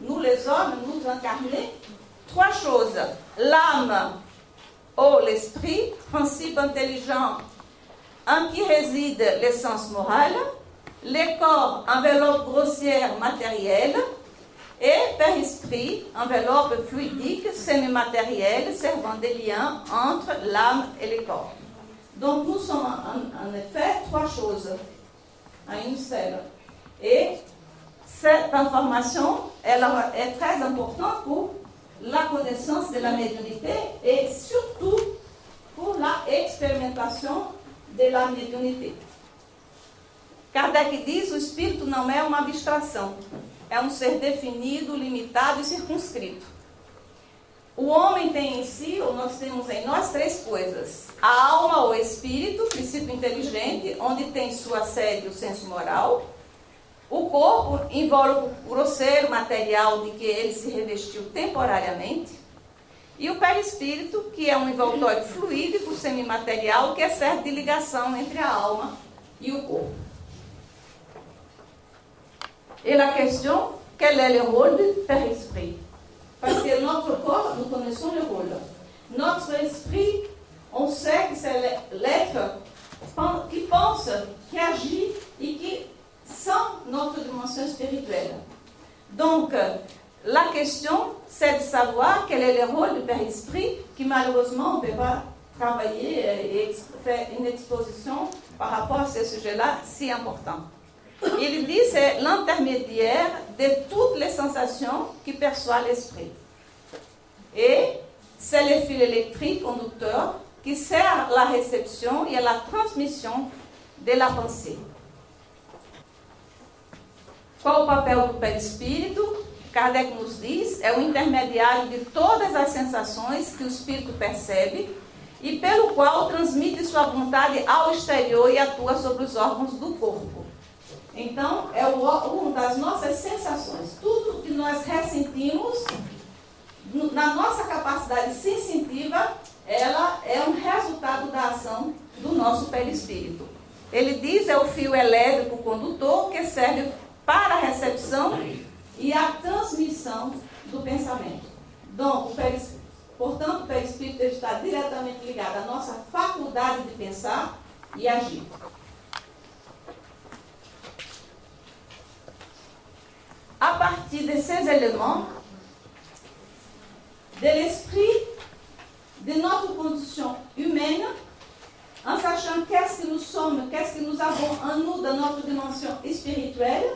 nous les hommes, nous incarnés, trois choses. L'âme ou l'esprit, principe intelligent en qui réside l'essence morale, les corps, enveloppe grossière matérielle, et par esprit, enveloppe fluidique, semi-matérielle, servant des liens entre l'âme et le corps. Donc nous sommes en, effet trois choses à une seule. Et cette information, est très importante pour la connaissance de la médiumnité et surtout pour la expérimentation de la médiumnité. Kardec diz: o espírito não é uma abstração, é um ser definido, limitado e circunscrito. O homem tem em si, ou nós temos em nós, três coisas: a alma ou espírito, princípio inteligente, onde tem sua sede o senso moral. O corpo, invólucro grosseiro, material de que ele se revestiu temporariamente. E o perispírito, que é um envoltório fluídico, semimaterial, que serve de ligação entre a alma e o corpo. Et la question, quel est le rôle du Père-Esprit Parce que notre corps, nous connaissons le rôle. Notre esprit, on sait que c'est l'être qui pense, qui agit et qui sent notre dimension spirituelle. Donc, la question, c'est de savoir quel est le rôle du Père-Esprit, qui malheureusement, ne peut pas travailler et faire une exposition par rapport à ce sujet-là si important. Il dit c'est l'intermédiaire de toutes les sensations qui perçoit l'esprit. Et c'est le fil électrique conducteur qui sert à la réception et à la transmission de la pensée. Qual o papel do perispírito? Kardec nos diz, é o intermediário de todas as sensações que o espírito percebe e pelo qual transmite sua vontade ao exterior e atua sobre os órgãos do corpo. Então, é uma das nossas sensações. Tudo que nós ressentimos, na nossa capacidade sensitiva, ela é um resultado da ação do nosso perispírito. ele diz é o fio elétrico condutor que serve para a recepção e a transmissão do pensamento. Donc, portanto, o perispírito está diretamente ligado à nossa faculdade de pensar e agir. À partir de ces éléments, de l'esprit, de notre condition humaine, en sachant qu'est-ce que nous sommes, qu'est-ce que nous avons en nous dans notre dimension spirituelle,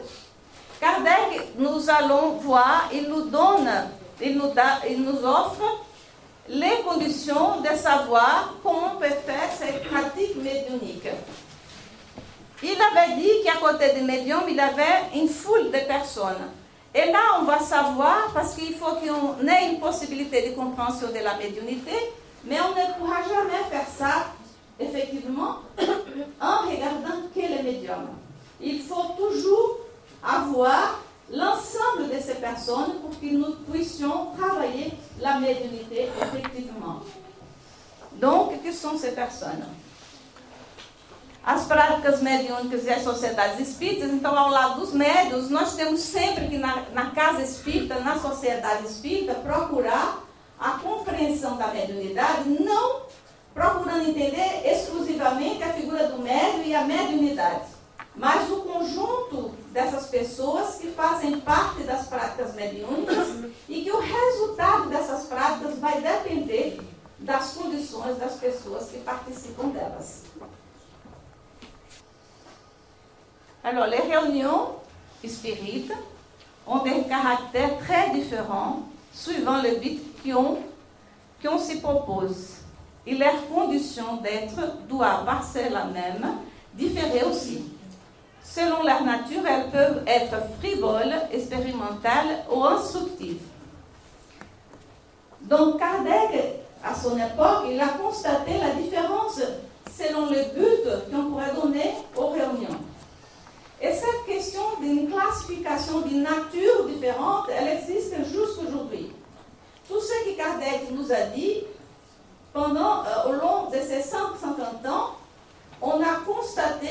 Kardec, nous allons voir, il nous donne, il nous, il nous offre les conditions de savoir comment on peut faire cette pratique médiumnique. Il avait dit qu'à côté des médiums, il avait une foule de personnes. Et là, on va savoir, parce qu'il faut qu'on ait une possibilité de compréhension de la médiumnité, mais on ne pourra jamais faire ça, effectivement, en regardant que les médiums. Il faut toujours avoir l'ensemble de ces personnes pour que nous puissions travailler la médiumnité effectivement. Donc, que são ces personnes? As práticas mediúnicas e as sociedades espíritas, então, ao lado dos médios, nós temos sempre que na, na casa espírita, na sociedade espírita, procurar a compreensão da mediunidade, não procurando entender exclusivamente a figura do médio e a mediunidade mas o conjunto dessas pessoas que fazem parte das práticas mediúnicas e que o resultado dessas práticas vai depender das condições das pessoas que participam delas. Alors, les réunions spirites ont des caractères très différents suivant le but qu'on qu s'y propose. Et leurs conditions d'être doivent, par la même, différer aussi. Selon leur nature, elles peuvent être frivoles, expérimentales ou instructives. Donc Kardec, à son époque, il a constaté la différence selon le but qu'on pourrait donner aux réunions. Et cette question d'une classification d'une nature différente, elle existe jusqu'aujourd'hui. Tout ce que Kardec nous a dit pendant, euh, au long de ces 150 ans, on a constaté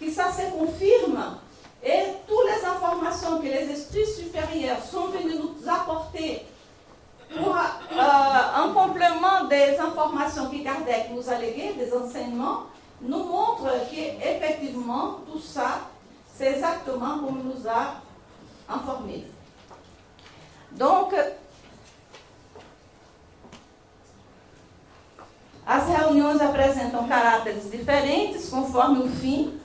que ça se confirme et toutes les informations que les esprits supérieurs sont venus nous apporter pour euh, un complément des informations que Kardec nous a léguées, des enseignements, nous montrent qu'effectivement tout ça, c'est exactement comme nous a informés. Donc, as reuniões apresentam caráteres diferentes conforme o fim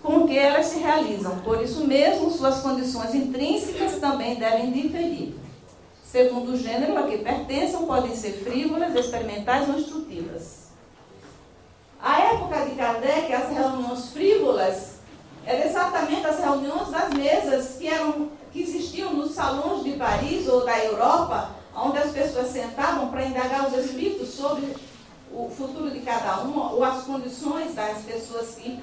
com que elas se realizam. Por isso mesmo, suas condições intrínsecas também devem diferir. Segundo o gênero a que pertençam, podem ser frívolas, experimentais ou instrutivas. A época de Kardec, as reuniões frívolas eram exatamente as reuniões das mesas que, eram, que existiam nos salões de Paris ou da Europa, onde as pessoas sentavam para indagar os espíritos sobre o futuro de cada uma ou as condições das pessoas que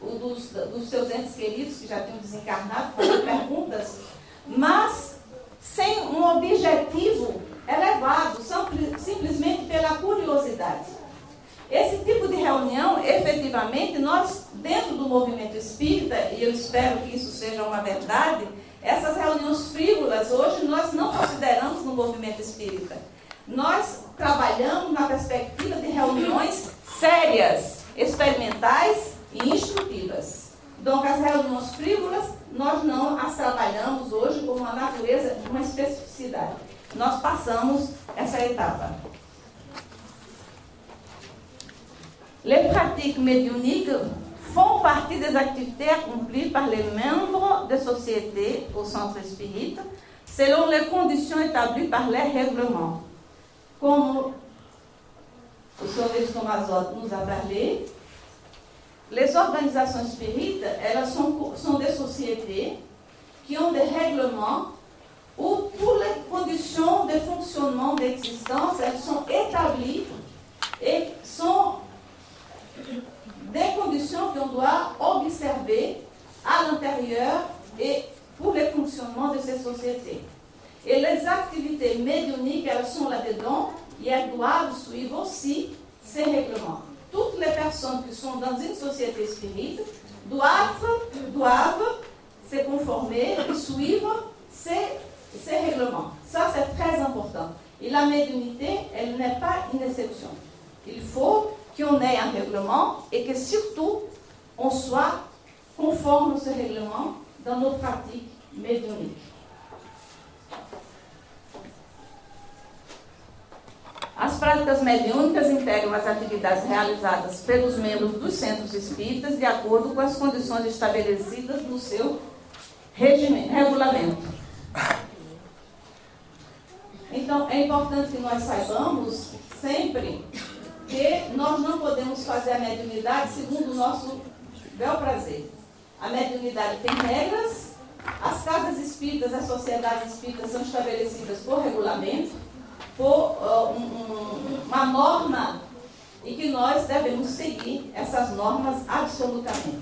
dos, dos seus entes queridos que já tinham desencarnado, fazer perguntas, mas sem um objetivo elevado, simplesmente pela curiosidade. Esse tipo de reunião, efetivamente, nós, dentro do movimento espírita, e eu espero que isso seja uma verdade, essas reuniões frívolas, hoje, nós não consideramos no movimento espírita. Nós trabalhamos na perspectiva de reuniões sérias, experimentais e instrutivas. Donc, as reuniões frívolas, nós não as trabalhamos hoje com uma natureza, uma especificidade. Nós passamos essa etapa. Les pratiques médiumniques font partie des activités accomplies par les membres des sociétés au centre spirit selon les conditions établies par les règlements. Comme o Sr. Tomazotti nous a parlé, Les organisations spirites, elles sont, sont des sociétés qui ont des règlements où toutes les conditions de fonctionnement d'existence, elles sont établies et sont des conditions qu'on doit observer à l'intérieur et pour le fonctionnement de ces sociétés. Et les activités médiumniques, elles sont là-dedans et elles doivent suivre aussi ces règlements. Toutes les personnes qui sont dans une société spirite doivent, doivent se conformer et suivre ces, ces règlements. Ça, c'est très important. Et la médiumnité, elle n'est pas une exception. Il faut qu'on ait un règlement et que surtout, on soit conforme à ce règlement dans nos pratiques médiumniques. As práticas mediúnicas integram as atividades realizadas pelos membros dos centros espíritas de acordo com as condições estabelecidas no seu regulamento. Então, é importante que nós saibamos sempre que nós não podemos fazer a mediunidade segundo o nosso bel prazer. A mediunidade tem regras, as casas espíritas, as sociedades espíritas são estabelecidas por regulamento, por uh, um, um, uma norma e que nós devemos seguir essas normas absolutamente.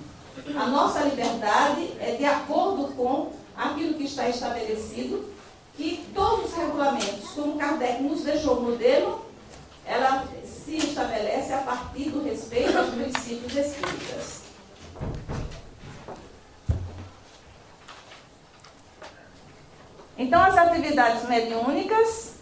A nossa liberdade é de acordo com aquilo que está estabelecido, que todos os regulamentos, como Kardec nos deixou modelo, ela se estabelece a partir do respeito aos princípios espíritas. Então, as atividades mediúnicas,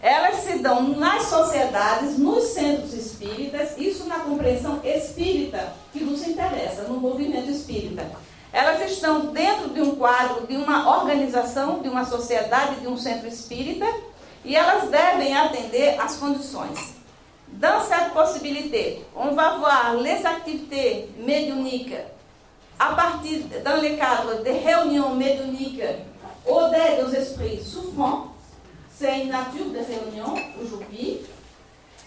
elas se dão nas sociedades, nos centros espíritas, isso na compreensão espírita, que nos interessa, no movimento espírita. Elas estão dentro de um quadro, de uma organização, de uma sociedade, de um centro espírita, e elas devem atender às condições. Dans cette possibilité, on va voir les activités médiumniques à partir, dans le cadre des réunions médiumniques au des aux esprits souffrants. C'est une nature de réunion aujourd'hui.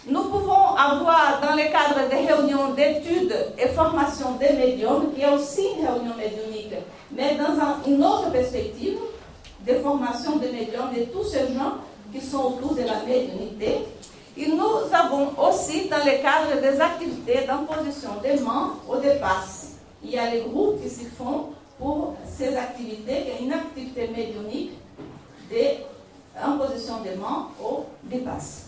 Nous pouvons avoir dans le cadre des réunions d'études et formation des médiums, qui est aussi une réunion médiumnique, mais dans une autre perspective, de formation des médiums de tous ces gens qui sont autour de la médiumnité. Et nous avons aussi dans le cadre des activités d'imposition des mains ou des passes. Il y a les groupes qui se font pour ces activités, qui est une activité médiumnique d'imposition des mains ou des passes.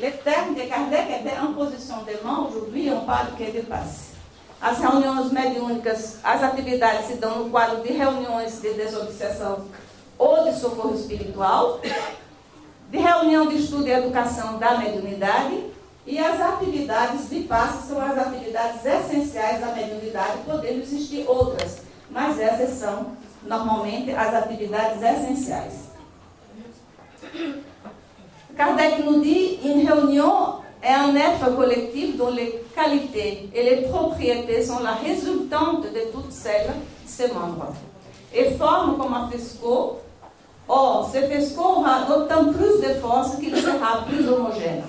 Le terme de Kardec é de imposição de mão, aujourd'hui on parle que de passe. As reuniões mediúnicas, as atividades se dão no quadro de reuniões de desobsessão ou de socorro espiritual, de reunião de estudo e educação da mediunidade, e as atividades de passe são as atividades essenciais da mediunidade, podendo existir outras, mas essas são normalmente as atividades essenciais. Kardec nous dit une réunion est un être collectif dont les qualités et les propriétés sont la résultante de toutes celles de ses membres et forment comme un fesco. Or, ce fesco aura d'autant plus de force qu'il sera plus homogène.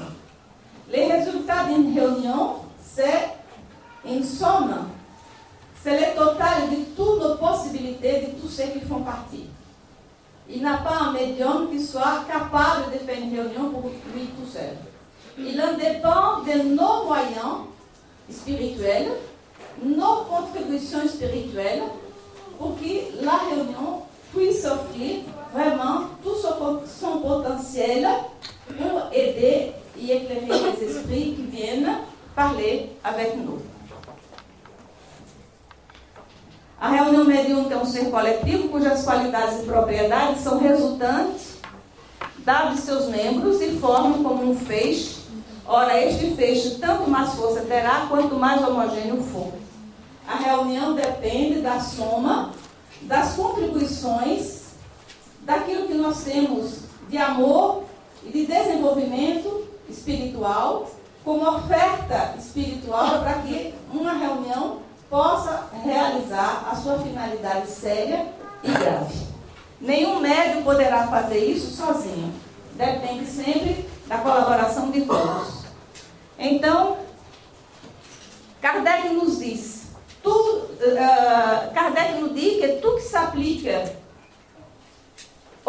Les résultats d'une réunion, c'est une somme, c'est le total de toutes nos possibilités, de tous ceux qui font partie. Il n'a pas un médium qui soit capable de faire une réunion pour lui tout seul. Il en dépend de nos moyens spirituels, nos contributions spirituelles, pour que la réunion puisse offrir vraiment tout son potentiel pour aider et éclairer les esprits qui viennent parler avec nous. A reunião mediúnica é um ser coletivo cujas qualidades e propriedades são resultantes dados seus membros e formam como um feixe. Ora, este feixe tanto mais força terá quanto mais homogêneo for. A reunião depende da soma das contribuições daquilo que nós temos de amor e de desenvolvimento espiritual como oferta espiritual para que uma reunião possa realizar a sua finalidade séria e grave. Nenhum médium poderá fazer isso sozinho. Depende sempre da colaboração de todos. Então, Kardec nos diz, tout, uh, Kardec nous dit que tout qui s'applique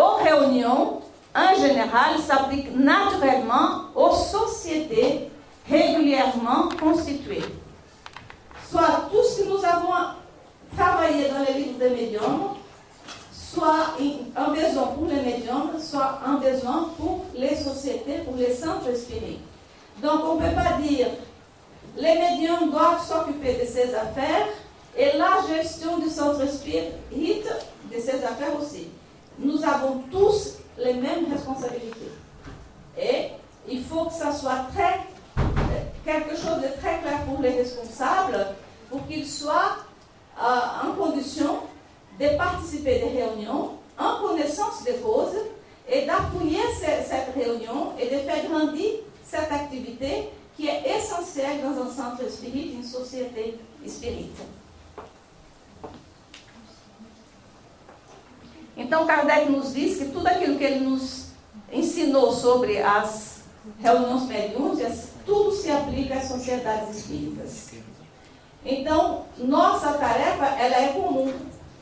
aux réunions, en général, s'applique naturellement aux sociétés régulièrement constituées soit tout ce que nous avons travaillé dans les livres des médiums, soit un besoin pour les médiums, soit un besoin pour les sociétés, pour les centres spirites. Donc on ne peut pas dire les médiums doivent s'occuper de ces affaires et la gestion du centre spirit de ces affaires aussi. Nous avons tous les mêmes responsabilités. Et il faut que ça soit quelque chose de très clair pour les responsables pour qu'ils soient euh, en condition de participer des réunions en connaissance des causes et d'appuyer cette réunion et de faire grandir cette activité qui est essentielle dans un centre spirit, une société spirit. Então Kardec nos diz que tudo aquilo que ele nos ensinou sobre as reuniões mediúnicas, tudo se aplica às sociedades espíritas. Então, nossa tarefa ela é comum.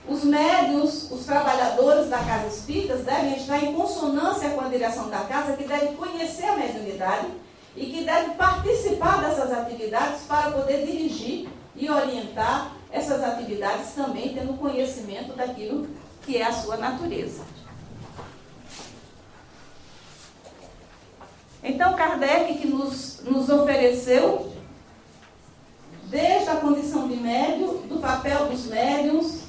Os médios, os trabalhadores da casa espírita devem estar em consonância com a direção da casa, que deve conhecer a mediunidade e que deve participar dessas atividades para poder dirigir e orientar essas atividades também tendo conhecimento daquilo que é a sua natureza. Então, Kardec que nos, nos ofereceu, desde a condição de médio, do papel dos médiums,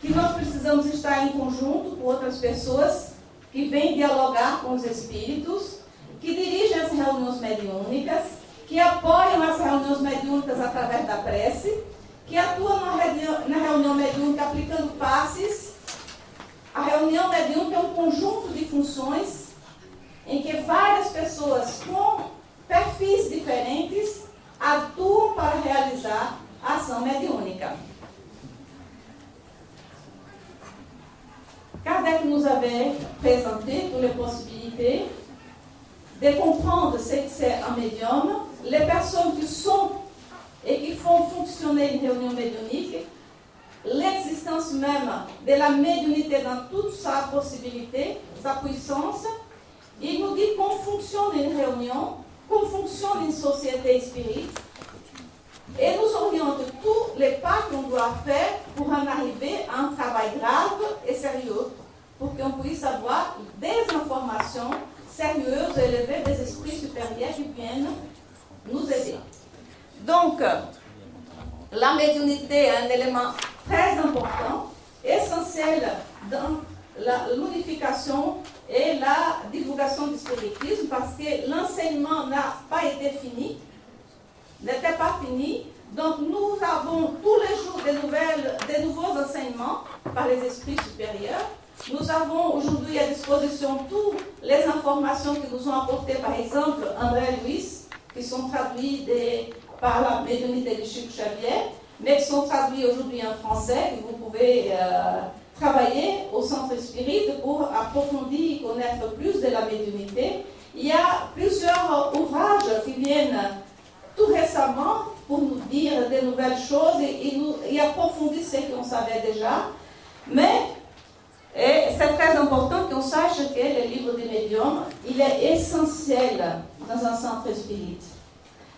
que nós precisamos estar em conjunto com outras pessoas que vêm dialogar com os espíritos, que dirigem as reuniões mediúnicas, que apoiam as reuniões mediúnicas através da prece, que atuam na reunião, na reunião mediúnica aplicando passes. A reunião mediúnica é um conjunto de funções em que várias pessoas com perfis diferentes atuam para realizar a ação mediúnica. Kardec nous avait présenté toutes les possibilités de comprendre ce que c'est un médium, les personnes qui sont une réunion médiumnique, l'existence même de la médiumnité dans toute sa possibilité, sa puissance. Il nous dit qu'on fonctionne une réunion, qu'on fonctionne une société spirituelle, et nous oriente tous les pas qu'on doit faire pour en arriver à un travail grave et sérieux, pour qu'on puisse avoir des informations sérieuses, élevées des esprits supérieurs qui viennent nous aider. Donc, la médiumnité est un élément très important, essentiel dans l'unification et la divulgation du spiritisme parce que l'enseignement n'a pas été fini, n'était pas fini. Donc nous avons tous les jours des, nouvelles, des nouveaux enseignements par les esprits supérieurs. Nous avons aujourd'hui à disposition toutes les informations que nous ont apportées, par exemple, André Louis, qui sont traduites des par la médiumnité de Chic Xavier, mais qui sont traduits aujourd'hui en français, que vous pouvez euh, travailler au Centre Spirit pour approfondir et connaître plus de la médiumnité. Il y a plusieurs ouvrages qui viennent tout récemment pour nous dire de nouvelles choses et, nous, et approfondir ce qu'on savait déjà. Mais c'est très important qu'on sache que le livre des médiums, il est essentiel dans un centre spirit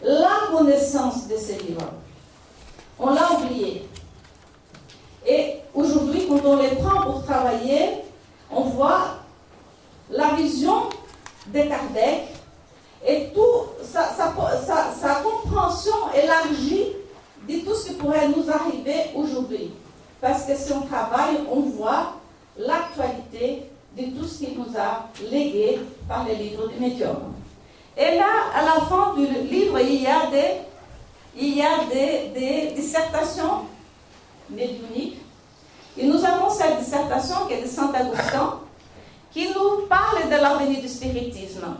la connaissance de ces livres. On l'a oublié. Et aujourd'hui, quand on les prend pour travailler, on voit la vision de Kardec et sa, compréhension élargie de tout ce qui pourrait nous arriver aujourd'hui. Parce que si on travaille, on voit l'actualité de tout ce qu'il nous a légué par les livres du médium. Et là, à la fin du livre, il y a des, il y a des, dissertations médiumniques. Et nous avons cette dissertation qui est de Saint-Augustin, qui nous parle de l'avenir du spiritisme.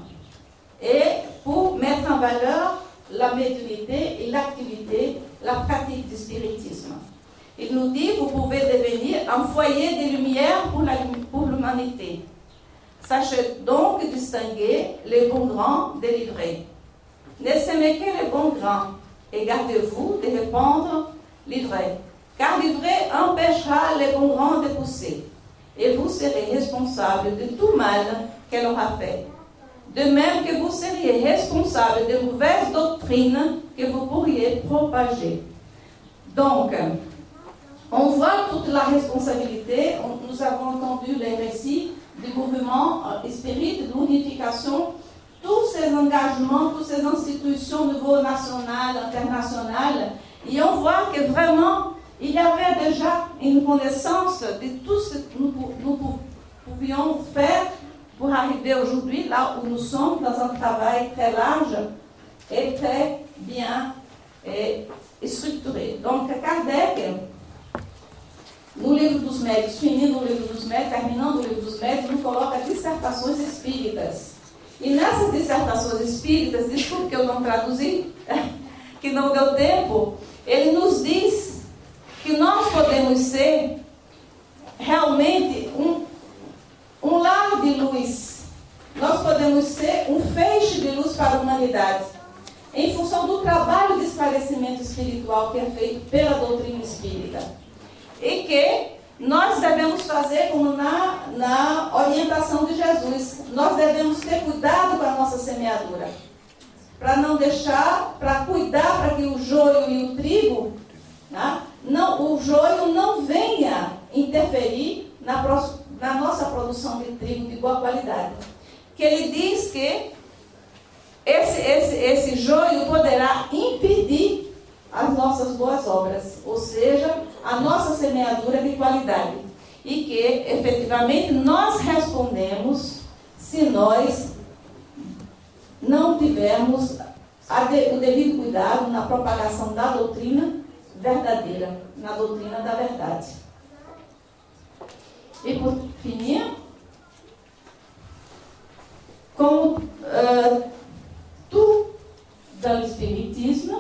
Et pour mettre en valeur la médiumnité et l'activité, la pratique du spiritisme. Il nous dit, vous pouvez devenir un foyer de lumière pour l'humanité. Sachez donc distinguer les bons grands des livrés. Ne s'aimez que les bons grands et gardez-vous de répandre l'ivré. Car l'ivré empêchera les bons grands de pousser et vous serez responsable de tout mal qu'elle aura fait. De même que vous seriez responsable de mauvaises doctrines que vous pourriez propager. Donc, on voit toute la responsabilité. nous avons entendu les récits du mouvement euh, spirit, de l'unification, tous ces engagements, toutes ces institutions au niveau national, international, et on voit que vraiment, il y avait déjà une connaissance de tout ce que nous, nous pouvions faire pour arriver aujourd'hui là où nous sommes, dans un travail très large et très bien et structuré. Donc, Kardec, no livro dos médios, finindo o livro dos médios, terminando o livro dos médios, nos coloca dissertações espíritas. E nessas dissertações espíritas, desculpe que eu não traduzi, que não deu tempo, ele nos diz que nós podemos ser realmente um, um lar de luz. Nós podemos ser um feixe de luz para a humanidade. Em função do trabalho de esclarecimento espiritual que é feito pela doutrina espírita. E que nós devemos fazer como na, na orientação de Jesus. Nós devemos ter cuidado com a nossa semeadura. Para não deixar, para cuidar para que o joio e o trigo, né, não, o joio não venha interferir na, na nossa produção de trigo de boa qualidade. Que ele diz que esse, esse, esse joio poderá impedir as nossas boas obras, ou seja, a nossa semeadura de qualidade e que efetivamente nós respondemos se nós não tivermos o devido cuidado na propagação da doutrina verdadeira, na doutrina da verdade. E por fim, como uh, tout dans le spiritisme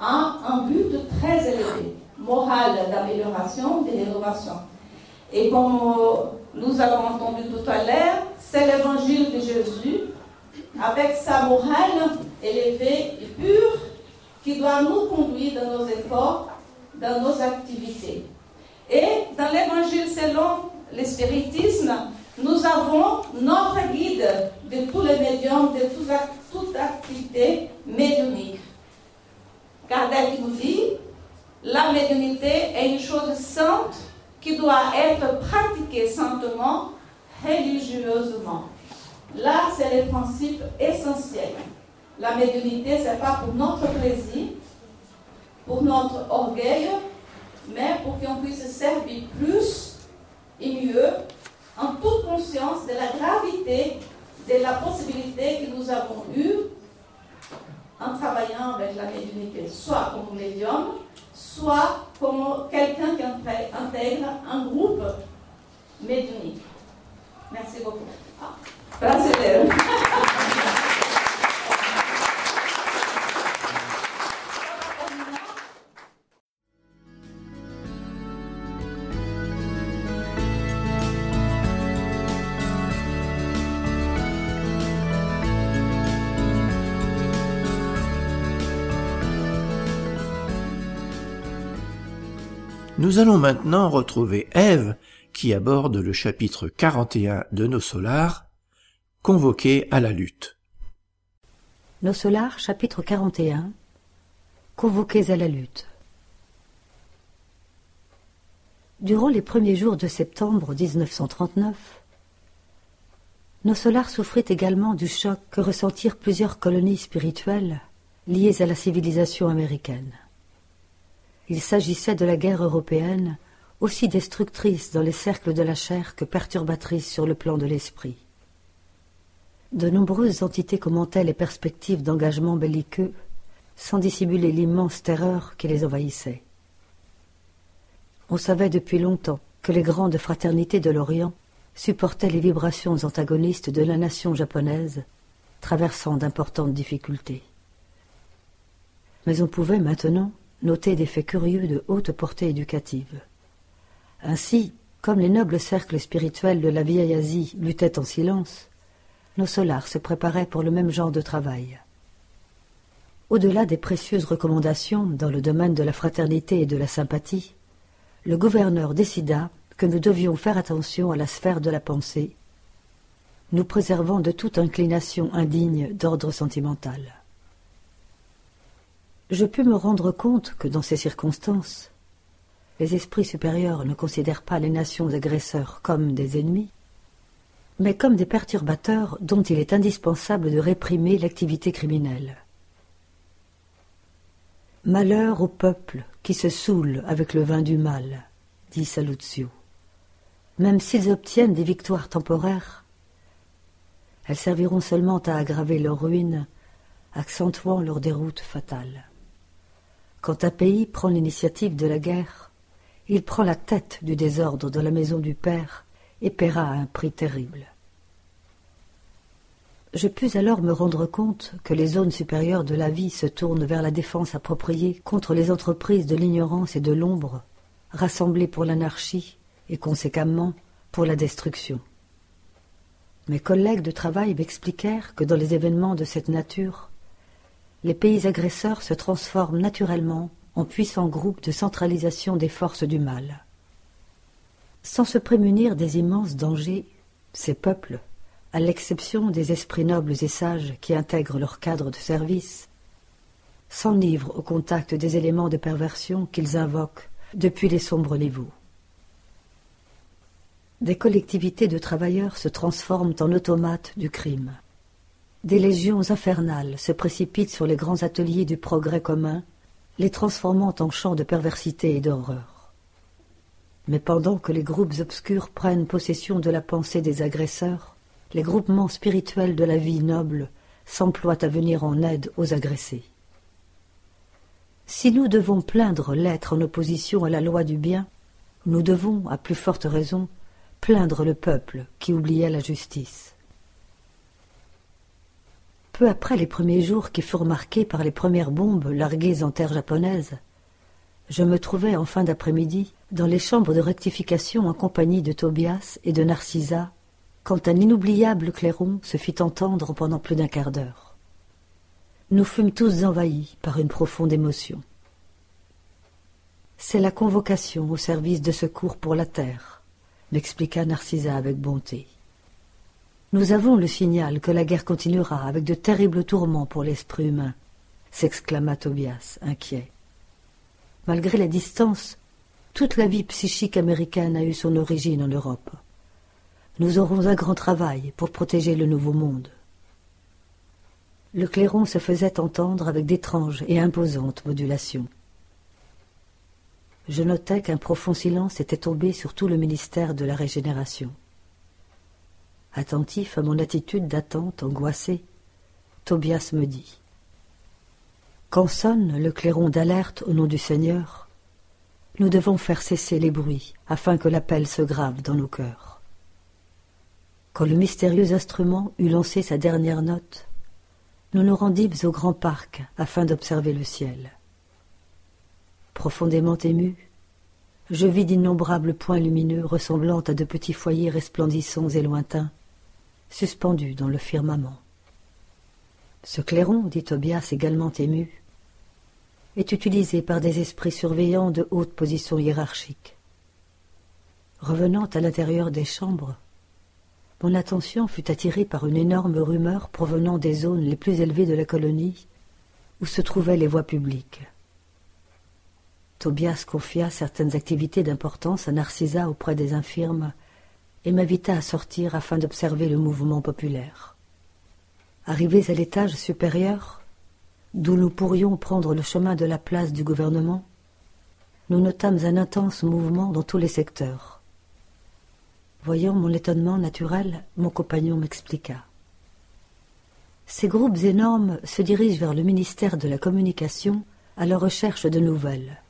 a un but très élevé morale d'amélioration, de rénovation. Et comme nous avons entendu tout à l'heure, c'est l'évangile de Jésus, avec sa morale élevée et pure, qui doit nous conduire dans nos efforts, dans nos activités. Et dans l'évangile selon le spiritisme, nous avons notre guide de tous les médiums, de toute activité médiumnique. Kardec nous dit la médiumnité est une chose sainte qui doit être pratiquée saintement, religieusement. Là, c'est le principe essentiel. La médiumnité, ce n'est pas pour notre plaisir, pour notre orgueil, mais pour qu'on puisse servir plus et mieux en toute conscience de la gravité de la possibilité que nous avons eue en travaillant avec la médiumnité, soit comme médium, soit comme quelqu'un qui intègre un groupe médiumnique. Merci beaucoup. Ah. Nous allons maintenant retrouver Ève qui aborde le chapitre 41 de Nos Solars, convoqué à la lutte. Nos Solars, chapitre 41 Convoqués à la lutte. Durant les premiers jours de septembre 1939, Nos Solars souffrit également du choc que ressentirent plusieurs colonies spirituelles liées à la civilisation américaine. Il s'agissait de la guerre européenne, aussi destructrice dans les cercles de la chair que perturbatrice sur le plan de l'esprit. De nombreuses entités commentaient les perspectives d'engagement belliqueux, sans dissimuler l'immense terreur qui les envahissait. On savait depuis longtemps que les grandes fraternités de l'Orient supportaient les vibrations antagonistes de la nation japonaise, traversant d'importantes difficultés. Mais on pouvait maintenant noter des faits curieux de haute portée éducative. Ainsi, comme les nobles cercles spirituels de la vieille Asie luttaient en silence, nos solars se préparaient pour le même genre de travail. Au-delà des précieuses recommandations dans le domaine de la fraternité et de la sympathie, le gouverneur décida que nous devions faire attention à la sphère de la pensée, nous préservant de toute inclination indigne d'ordre sentimental je pus me rendre compte que dans ces circonstances, les esprits supérieurs ne considèrent pas les nations agresseurs comme des ennemis, mais comme des perturbateurs dont il est indispensable de réprimer l'activité criminelle. Malheur au peuple qui se saoule avec le vin du mal, dit Saluzio. Même s'ils obtiennent des victoires temporaires, elles serviront seulement à aggraver leur ruine, accentuant leur déroute fatale. Quand un pays prend l'initiative de la guerre, il prend la tête du désordre dans la maison du père et paiera un prix terrible. Je pus alors me rendre compte que les zones supérieures de la vie se tournent vers la défense appropriée contre les entreprises de l'ignorance et de l'ombre, rassemblées pour l'anarchie et conséquemment pour la destruction. Mes collègues de travail m'expliquèrent que dans les événements de cette nature, les pays agresseurs se transforment naturellement en puissants groupes de centralisation des forces du mal. Sans se prémunir des immenses dangers, ces peuples, à l'exception des esprits nobles et sages qui intègrent leur cadre de service, s'enivrent au contact des éléments de perversion qu'ils invoquent depuis les sombres niveaux. Des collectivités de travailleurs se transforment en automates du crime. Des légions infernales se précipitent sur les grands ateliers du progrès commun, les transformant en champs de perversité et d'horreur. Mais pendant que les groupes obscurs prennent possession de la pensée des agresseurs, les groupements spirituels de la vie noble s'emploient à venir en aide aux agressés. Si nous devons plaindre l'être en opposition à la loi du bien, nous devons, à plus forte raison, plaindre le peuple qui oubliait la justice. Peu après les premiers jours qui furent marqués par les premières bombes larguées en terre japonaise, je me trouvais en fin d'après-midi dans les chambres de rectification en compagnie de Tobias et de Narcissa, quand un inoubliable clairon se fit entendre pendant plus d'un quart d'heure. Nous fûmes tous envahis par une profonde émotion. C'est la convocation au service de secours pour la terre, m'expliqua Narcissa avec bonté. Nous avons le signal que la guerre continuera avec de terribles tourments pour l'esprit humain, s'exclama Tobias, inquiet. Malgré la distance, toute la vie psychique américaine a eu son origine en Europe. Nous aurons un grand travail pour protéger le nouveau monde. Le clairon se faisait entendre avec d'étranges et imposantes modulations. Je notais qu'un profond silence était tombé sur tout le ministère de la Régénération. Attentif à mon attitude d'attente angoissée, Tobias me dit Quand sonne le clairon d'alerte au nom du Seigneur, nous devons faire cesser les bruits afin que l'appel se grave dans nos cœurs. Quand le mystérieux instrument eut lancé sa dernière note, nous nous rendîmes au grand parc afin d'observer le ciel. Profondément ému, je vis d'innombrables points lumineux ressemblant à de petits foyers resplendissants et lointains suspendu dans le firmament. Ce clairon, dit Tobias également ému, est utilisé par des esprits surveillants de haute position hiérarchique. Revenant à l'intérieur des chambres, mon attention fut attirée par une énorme rumeur provenant des zones les plus élevées de la colonie, où se trouvaient les voies publiques. Tobias confia certaines activités d'importance à Narcissa auprès des infirmes et m'invita à sortir afin d'observer le mouvement populaire. Arrivés à l'étage supérieur, d'où nous pourrions prendre le chemin de la place du gouvernement, nous notâmes un intense mouvement dans tous les secteurs. Voyant mon étonnement naturel, mon compagnon m'expliqua. Ces groupes énormes se dirigent vers le ministère de la Communication à la recherche de nouvelles.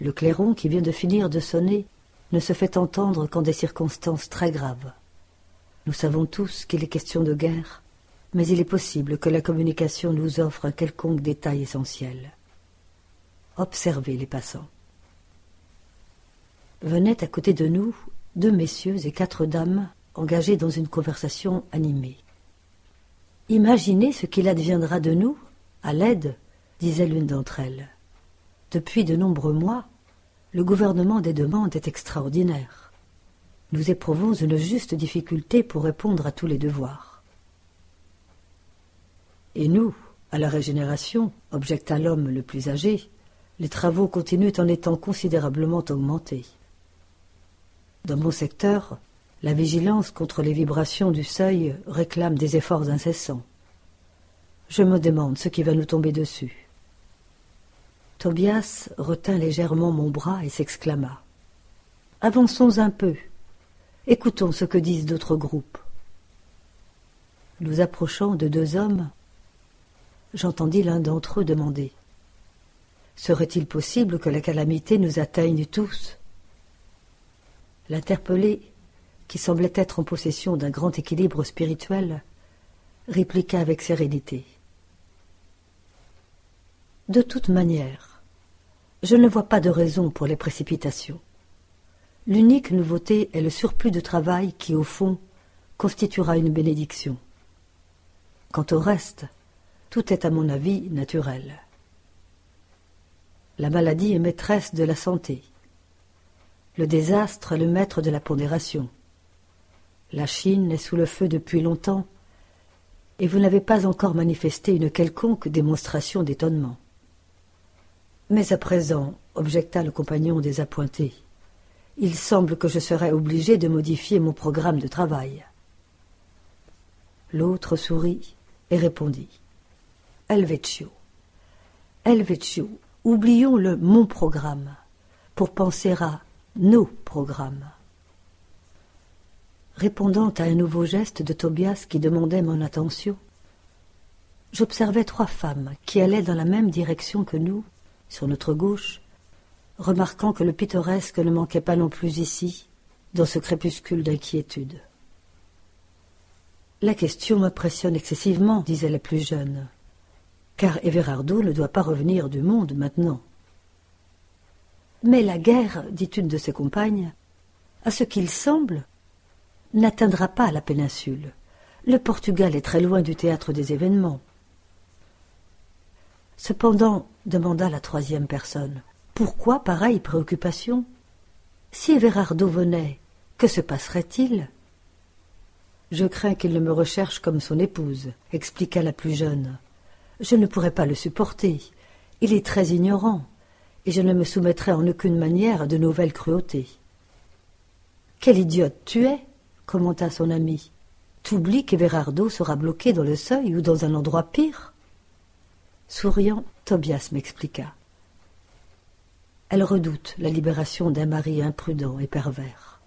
Le clairon qui vient de finir de sonner ne se fait entendre qu'en des circonstances très graves. Nous savons tous qu'il est question de guerre, mais il est possible que la communication nous offre un quelconque détail essentiel. Observez les passants. Venaient à côté de nous deux messieurs et quatre dames engagés dans une conversation animée. Imaginez ce qu'il adviendra de nous, à l'aide, disait l'une d'entre elles. Depuis de nombreux mois, le gouvernement des demandes est extraordinaire. Nous éprouvons une juste difficulté pour répondre à tous les devoirs. Et nous, à la régénération, objecta l'homme le plus âgé, les travaux continuent en étant considérablement augmentés. Dans mon secteur, La vigilance contre les vibrations du seuil réclame des efforts incessants. Je me demande ce qui va nous tomber dessus. Tobias retint légèrement mon bras et s'exclama. Avançons un peu. Écoutons ce que disent d'autres groupes. Nous approchant de deux hommes, j'entendis l'un d'entre eux demander. Serait-il possible que la calamité nous atteigne tous? L'interpellé, qui semblait être en possession d'un grand équilibre spirituel, répliqua avec sérénité. De toute manière, je ne vois pas de raison pour les précipitations. L'unique nouveauté est le surplus de travail qui, au fond, constituera une bénédiction. Quant au reste, tout est à mon avis naturel. La maladie est maîtresse de la santé. Le désastre est le maître de la pondération. La Chine est sous le feu depuis longtemps, et vous n'avez pas encore manifesté une quelconque démonstration d'étonnement. Mais à présent, objecta le compagnon désappointé, il semble que je serai obligé de modifier mon programme de travail. L'autre sourit et répondit. Helvetio. Helvetio, oublions le mon programme pour penser à nos programmes. Répondant à un nouveau geste de Tobias qui demandait mon attention, j'observais trois femmes qui allaient dans la même direction que nous sur notre gauche, remarquant que le pittoresque ne manquait pas non plus ici, dans ce crépuscule d'inquiétude. La question m'impressionne excessivement, disait la plus jeune, car Everardo ne doit pas revenir du monde maintenant. Mais la guerre, dit une de ses compagnes, à ce qu'il semble, n'atteindra pas la péninsule. Le Portugal est très loin du théâtre des événements. Cependant, demanda la troisième personne, pourquoi pareille préoccupation? Si Everardo venait, que se passerait-il? Je crains qu'il ne me recherche comme son épouse, expliqua la plus jeune. Je ne pourrais pas le supporter. Il est très ignorant, et je ne me soumettrai en aucune manière à de nouvelles cruautés. Quelle idiote tu es commenta son ami. T'oublies qu'Everardo sera bloqué dans le seuil ou dans un endroit pire? Souriant, Tobias m'expliqua. Elle redoute la libération d'un mari imprudent et pervers.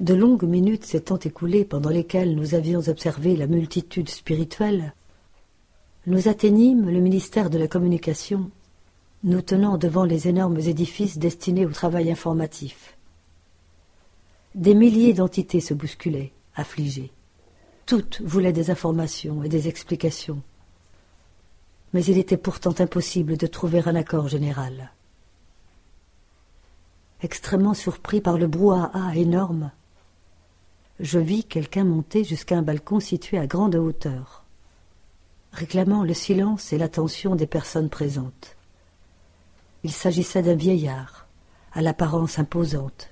De longues minutes s'étant écoulées pendant lesquelles nous avions observé la multitude spirituelle, nous atteignîmes le ministère de la Communication, nous tenant devant les énormes édifices destinés au travail informatif. Des milliers d'entités se bousculaient, affligées. Toutes voulaient des informations et des explications. Mais il était pourtant impossible de trouver un accord général. Extrêmement surpris par le brouhaha énorme, je vis quelqu'un monter jusqu'à un balcon situé à grande hauteur, réclamant le silence et l'attention des personnes présentes. Il s'agissait d'un vieillard, à l'apparence imposante,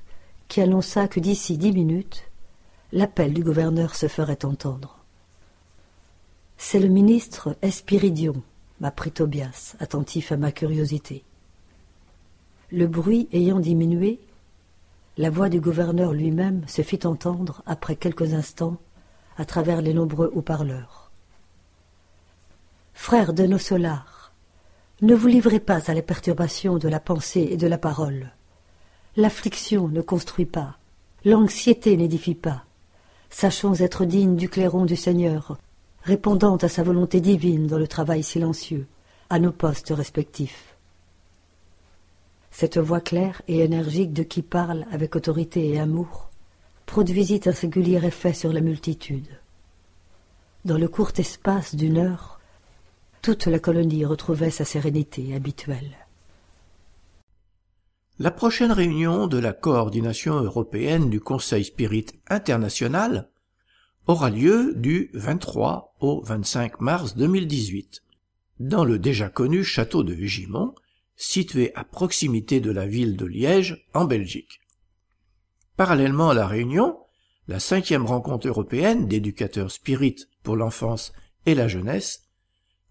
qui annonça que d'ici dix minutes, l'appel du gouverneur se ferait entendre. C'est le ministre Espiridion, m'apprit Tobias, attentif à ma curiosité. Le bruit ayant diminué, la voix du gouverneur lui-même se fit entendre après quelques instants à travers les nombreux haut-parleurs. Frères de nos solars, ne vous livrez pas à la perturbation de la pensée et de la parole. L'affliction ne construit pas, l'anxiété n'édifie pas, Sachons être dignes du clairon du Seigneur, répondant à sa volonté divine dans le travail silencieux, à nos postes respectifs. Cette voix claire et énergique de qui parle avec autorité et amour produisit un singulier effet sur la multitude. Dans le court espace d'une heure, toute la colonie retrouvait sa sérénité habituelle. La prochaine réunion de la coordination européenne du Conseil Spirit international aura lieu du 23 au 25 mars 2018 dans le déjà connu château de Vigimont, situé à proximité de la ville de Liège, en Belgique. Parallèlement à la réunion, la cinquième rencontre européenne d'éducateurs spirites pour l'enfance et la jeunesse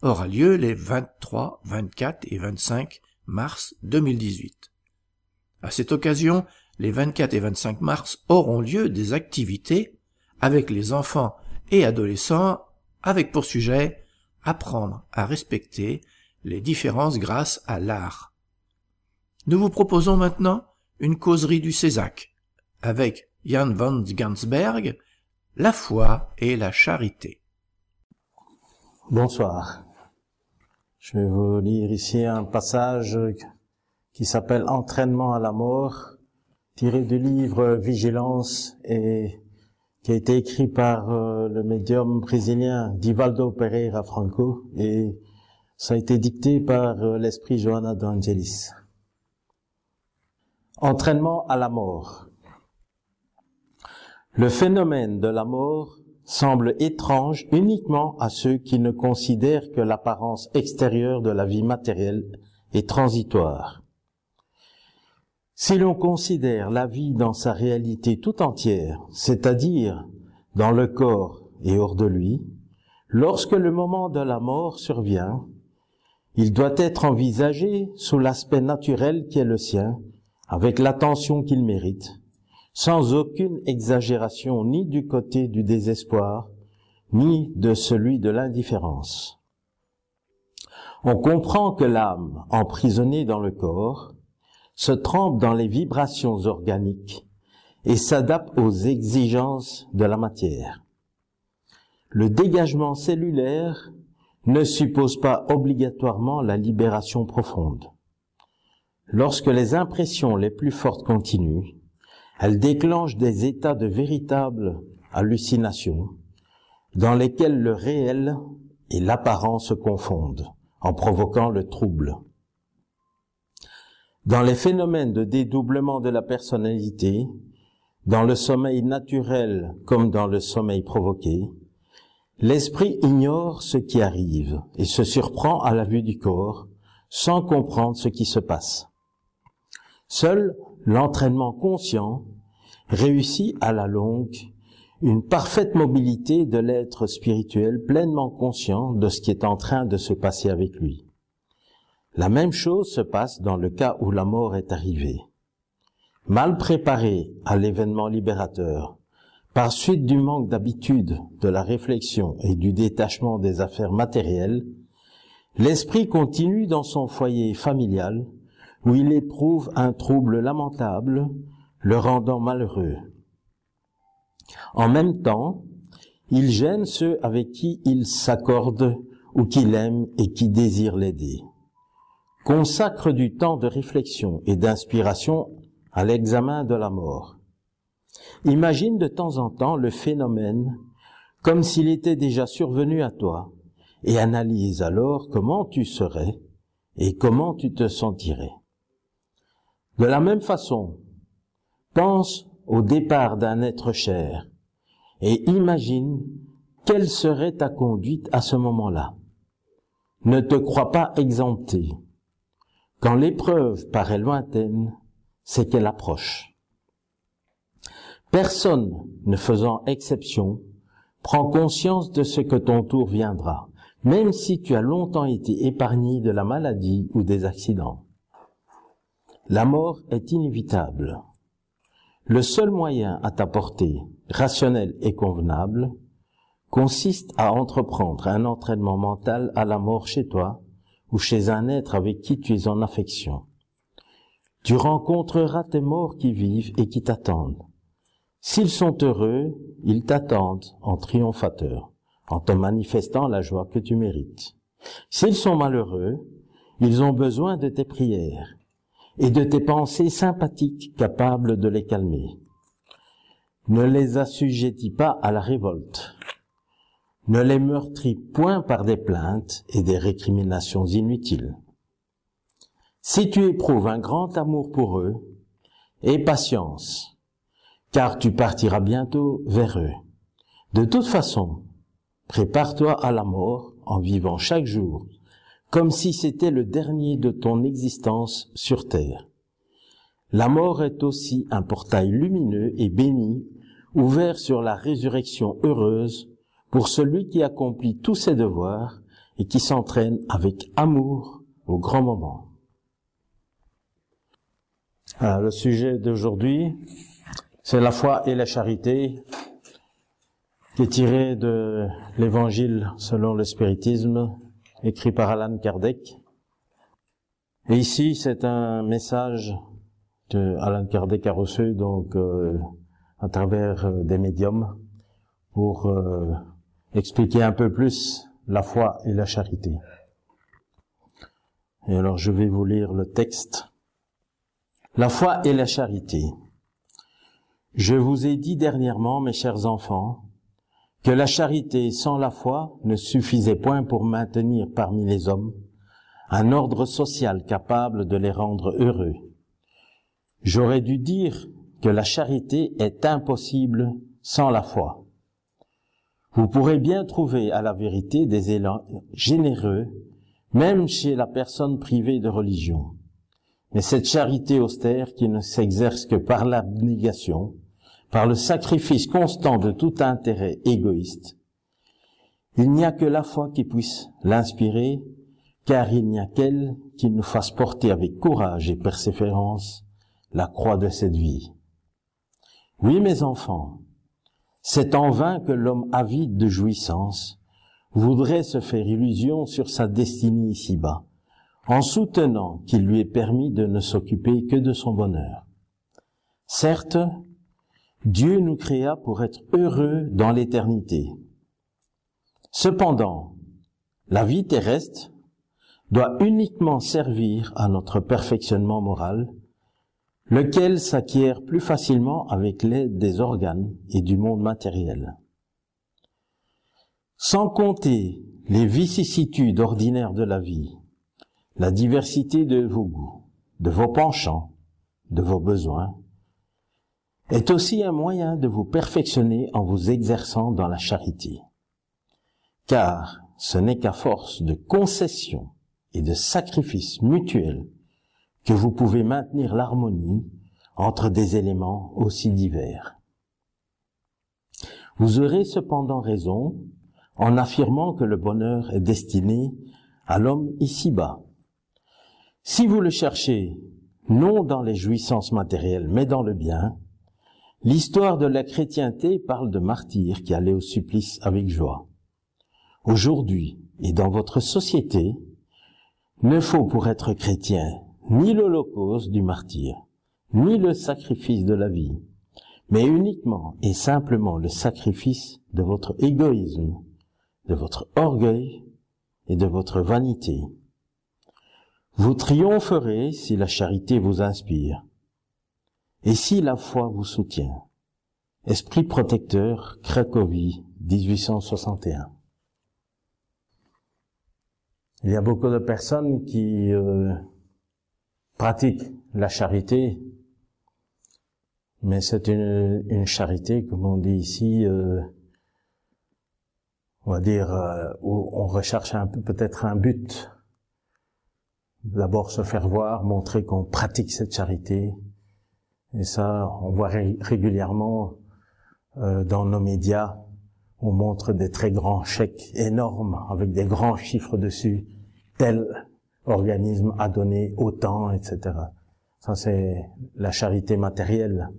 aura lieu les 23, 24 et 25 mars 2018. À cette occasion, les 24 et 25 mars auront lieu des activités avec les enfants et adolescents avec pour sujet apprendre à respecter les différences grâce à l'art. Nous vous proposons maintenant une causerie du Césac avec Jan van Gansberg, La foi et la charité. Bonsoir. Je vais vous lire ici un passage qui s'appelle Entraînement à la mort, tiré du livre Vigilance et qui a été écrit par euh, le médium brésilien Divaldo Pereira Franco et ça a été dicté par euh, l'esprit Johanna d'Angelis. Entraînement à la mort. Le phénomène de la mort semble étrange uniquement à ceux qui ne considèrent que l'apparence extérieure de la vie matérielle est transitoire. Si l'on considère la vie dans sa réalité tout entière, c'est-à-dire dans le corps et hors de lui, lorsque le moment de la mort survient, il doit être envisagé sous l'aspect naturel qui est le sien, avec l'attention qu'il mérite, sans aucune exagération ni du côté du désespoir, ni de celui de l'indifférence. On comprend que l'âme, emprisonnée dans le corps, se trempe dans les vibrations organiques et s'adapte aux exigences de la matière. Le dégagement cellulaire ne suppose pas obligatoirement la libération profonde. Lorsque les impressions les plus fortes continuent, elles déclenchent des états de véritable hallucination dans lesquels le réel et l'apparence se confondent en provoquant le trouble. Dans les phénomènes de dédoublement de la personnalité, dans le sommeil naturel comme dans le sommeil provoqué, l'esprit ignore ce qui arrive et se surprend à la vue du corps sans comprendre ce qui se passe. Seul l'entraînement conscient réussit à la longue une parfaite mobilité de l'être spirituel pleinement conscient de ce qui est en train de se passer avec lui. La même chose se passe dans le cas où la mort est arrivée. Mal préparé à l'événement libérateur, par suite du manque d'habitude, de la réflexion et du détachement des affaires matérielles, l'esprit continue dans son foyer familial où il éprouve un trouble lamentable, le rendant malheureux. En même temps, il gêne ceux avec qui il s'accorde ou qu'il aime et qui désirent l'aider consacre du temps de réflexion et d'inspiration à l'examen de la mort. Imagine de temps en temps le phénomène comme s'il était déjà survenu à toi et analyse alors comment tu serais et comment tu te sentirais. De la même façon, pense au départ d'un être cher et imagine quelle serait ta conduite à ce moment-là. Ne te crois pas exempté. Quand l'épreuve paraît lointaine, c'est qu'elle approche. Personne, ne faisant exception, prend conscience de ce que ton tour viendra, même si tu as longtemps été épargné de la maladie ou des accidents. La mort est inévitable. Le seul moyen à t'apporter, rationnel et convenable, consiste à entreprendre un entraînement mental à la mort chez toi ou chez un être avec qui tu es en affection. Tu rencontreras tes morts qui vivent et qui t'attendent. S'ils sont heureux, ils t'attendent en triomphateur, en te manifestant la joie que tu mérites. S'ils sont malheureux, ils ont besoin de tes prières et de tes pensées sympathiques capables de les calmer. Ne les assujettis pas à la révolte, ne les meurtrit point par des plaintes et des récriminations inutiles. Si tu éprouves un grand amour pour eux, aie patience, car tu partiras bientôt vers eux. De toute façon, prépare-toi à la mort en vivant chaque jour, comme si c'était le dernier de ton existence sur terre. La mort est aussi un portail lumineux et béni, ouvert sur la résurrection heureuse pour celui qui accomplit tous ses devoirs et qui s'entraîne avec amour au grand moment. Euh, le sujet d'aujourd'hui, c'est la foi et la charité, qui est tiré de l'Évangile selon le spiritisme, écrit par Alan Kardec. Et ici, c'est un message que Alan Kardec a reçu donc euh, à travers euh, des médiums pour expliquer un peu plus la foi et la charité. Et alors je vais vous lire le texte. La foi et la charité. Je vous ai dit dernièrement, mes chers enfants, que la charité sans la foi ne suffisait point pour maintenir parmi les hommes un ordre social capable de les rendre heureux. J'aurais dû dire que la charité est impossible sans la foi. Vous pourrez bien trouver à la vérité des élans généreux même chez la personne privée de religion. Mais cette charité austère qui ne s'exerce que par l'abnégation, par le sacrifice constant de tout intérêt égoïste, il n'y a que la foi qui puisse l'inspirer, car il n'y a qu'elle qui nous fasse porter avec courage et persévérance la croix de cette vie. Oui, mes enfants, c'est en vain que l'homme avide de jouissance voudrait se faire illusion sur sa destinée ici-bas, en soutenant qu'il lui est permis de ne s'occuper que de son bonheur. Certes, Dieu nous créa pour être heureux dans l'éternité. Cependant, la vie terrestre doit uniquement servir à notre perfectionnement moral, lequel s'acquiert plus facilement avec l'aide des organes et du monde matériel? Sans compter les vicissitudes ordinaires de la vie, la diversité de vos goûts, de vos penchants, de vos besoins, est aussi un moyen de vous perfectionner en vous exerçant dans la charité. Car ce n'est qu'à force de concessions et de sacrifices mutuels que vous pouvez maintenir l'harmonie entre des éléments aussi divers. Vous aurez cependant raison en affirmant que le bonheur est destiné à l'homme ici-bas. Si vous le cherchez non dans les jouissances matérielles, mais dans le bien, l'histoire de la chrétienté parle de martyrs qui allaient au supplice avec joie. Aujourd'hui, et dans votre société, ne faut pour être chrétien ni l'holocauste du martyr, ni le sacrifice de la vie, mais uniquement et simplement le sacrifice de votre égoïsme de votre orgueil et de votre vanité. Vous triompherez si la charité vous inspire et si la foi vous soutient. Esprit protecteur, Cracovie, 1861. Il y a beaucoup de personnes qui euh, pratiquent la charité, mais c'est une, charité, comme on dit ici, euh, on va dire, euh, où on recherche un peu peut-être un but. D'abord se faire voir, montrer qu'on pratique cette charité. Et ça, on voit régulièrement euh, dans nos médias, on montre des très grands chèques énormes avec des grands chiffres dessus. Tel organisme a donné autant, etc. Ça, c'est la charité matérielle.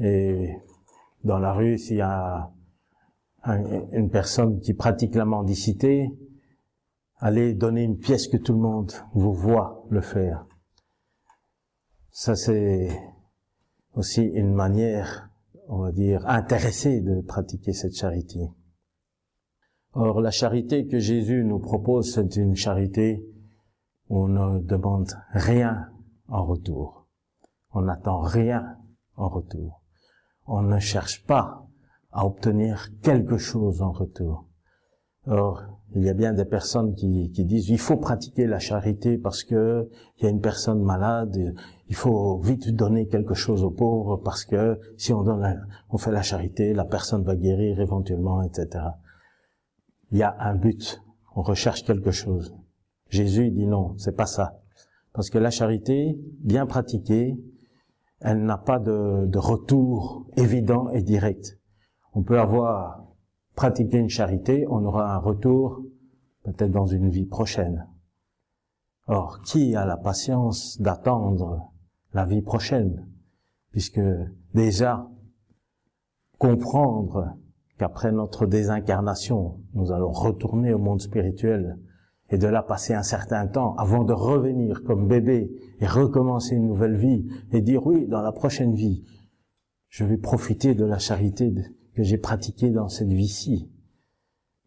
Et dans la rue, s'il y a une personne qui pratique la mendicité, allez donner une pièce que tout le monde vous voit le faire. Ça, c'est aussi une manière, on va dire, intéressée de pratiquer cette charité. Or, la charité que Jésus nous propose, c'est une charité on ne demande rien en retour. On n'attend rien en retour. On ne cherche pas à obtenir quelque chose en retour. Or, il y a bien des personnes qui, disent il faut pratiquer la charité parce que il y a une personne malade, il faut vite donner quelque chose aux pauvres parce que si on donne, on fait la charité, la personne va guérir éventuellement, etc. Il y a un but, on recherche quelque chose. Jésus dit non, c'est pas ça, parce que la charité, bien pratiquée, elle n'a pas de, de retour évident et direct. On peut avoir pratiqué une charité, on aura un retour peut-être dans une vie prochaine. Or, qui a la patience d'attendre la vie prochaine, puisque déjà comprendre qu'après notre désincarnation, nous allons retourner au monde spirituel et de là passer un certain temps avant de revenir comme bébé et recommencer une nouvelle vie et dire oui, dans la prochaine vie, je vais profiter de la charité que j'ai pratiquée dans cette vie-ci.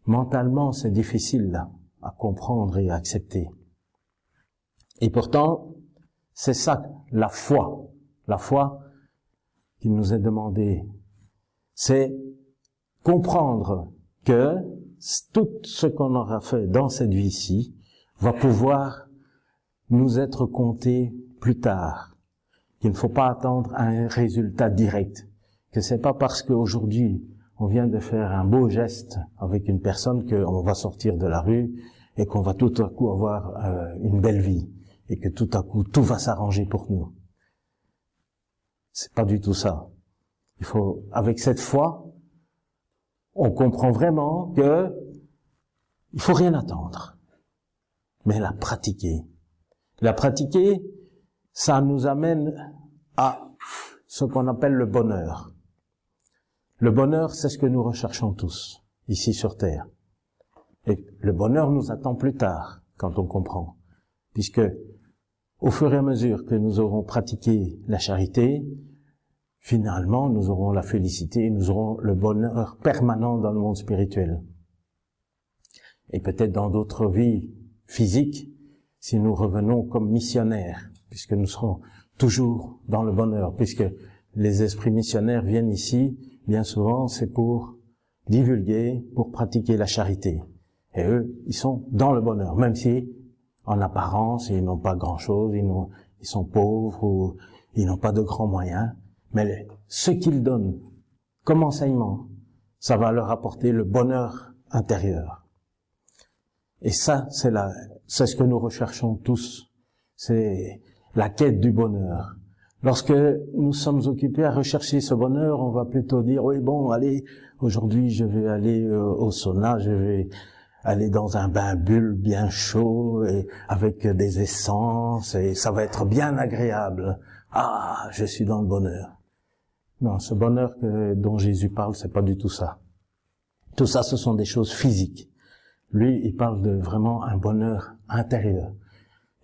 Mentalement, c'est difficile à comprendre et à accepter. Et pourtant, c'est ça, la foi. La foi qu'il nous est demandé, c'est comprendre que tout ce qu'on aura fait dans cette vie-ci va pouvoir nous être compté plus tard. Qu'il ne faut pas attendre un résultat direct. Que c'est pas parce qu'aujourd'hui on vient de faire un beau geste avec une personne qu'on va sortir de la rue et qu'on va tout à coup avoir euh, une belle vie et que tout à coup tout va s'arranger pour nous. C'est pas du tout ça. Il faut, avec cette foi, on comprend vraiment que il faut rien attendre, mais la pratiquer. La pratiquer, ça nous amène à ce qu'on appelle le bonheur. Le bonheur, c'est ce que nous recherchons tous, ici sur Terre. Et le bonheur nous attend plus tard, quand on comprend. Puisque, au fur et à mesure que nous aurons pratiqué la charité, finalement, nous aurons la félicité, nous aurons le bonheur permanent dans le monde spirituel. Et peut-être dans d'autres vies physiques, si nous revenons comme missionnaires, puisque nous serons toujours dans le bonheur, puisque les esprits missionnaires viennent ici, bien souvent, c'est pour divulguer, pour pratiquer la charité. Et eux, ils sont dans le bonheur, même si, en apparence, ils n'ont pas grand-chose, ils, sont pauvres ou ils n'ont pas de grands moyens, mais ce qu'ils donnent comme enseignement, ça va leur apporter le bonheur intérieur. Et ça, c'est c'est ce que nous recherchons tous. C'est la quête du bonheur. Lorsque nous sommes occupés à rechercher ce bonheur, on va plutôt dire, oui, bon, allez, aujourd'hui, je vais aller euh, au sauna, je vais aller dans un bain bulle bien chaud et avec des essences et ça va être bien agréable. Ah, je suis dans le bonheur. Non, ce bonheur que, dont Jésus parle, c'est pas du tout ça. Tout ça, ce sont des choses physiques. Lui, il parle de vraiment un bonheur intérieur.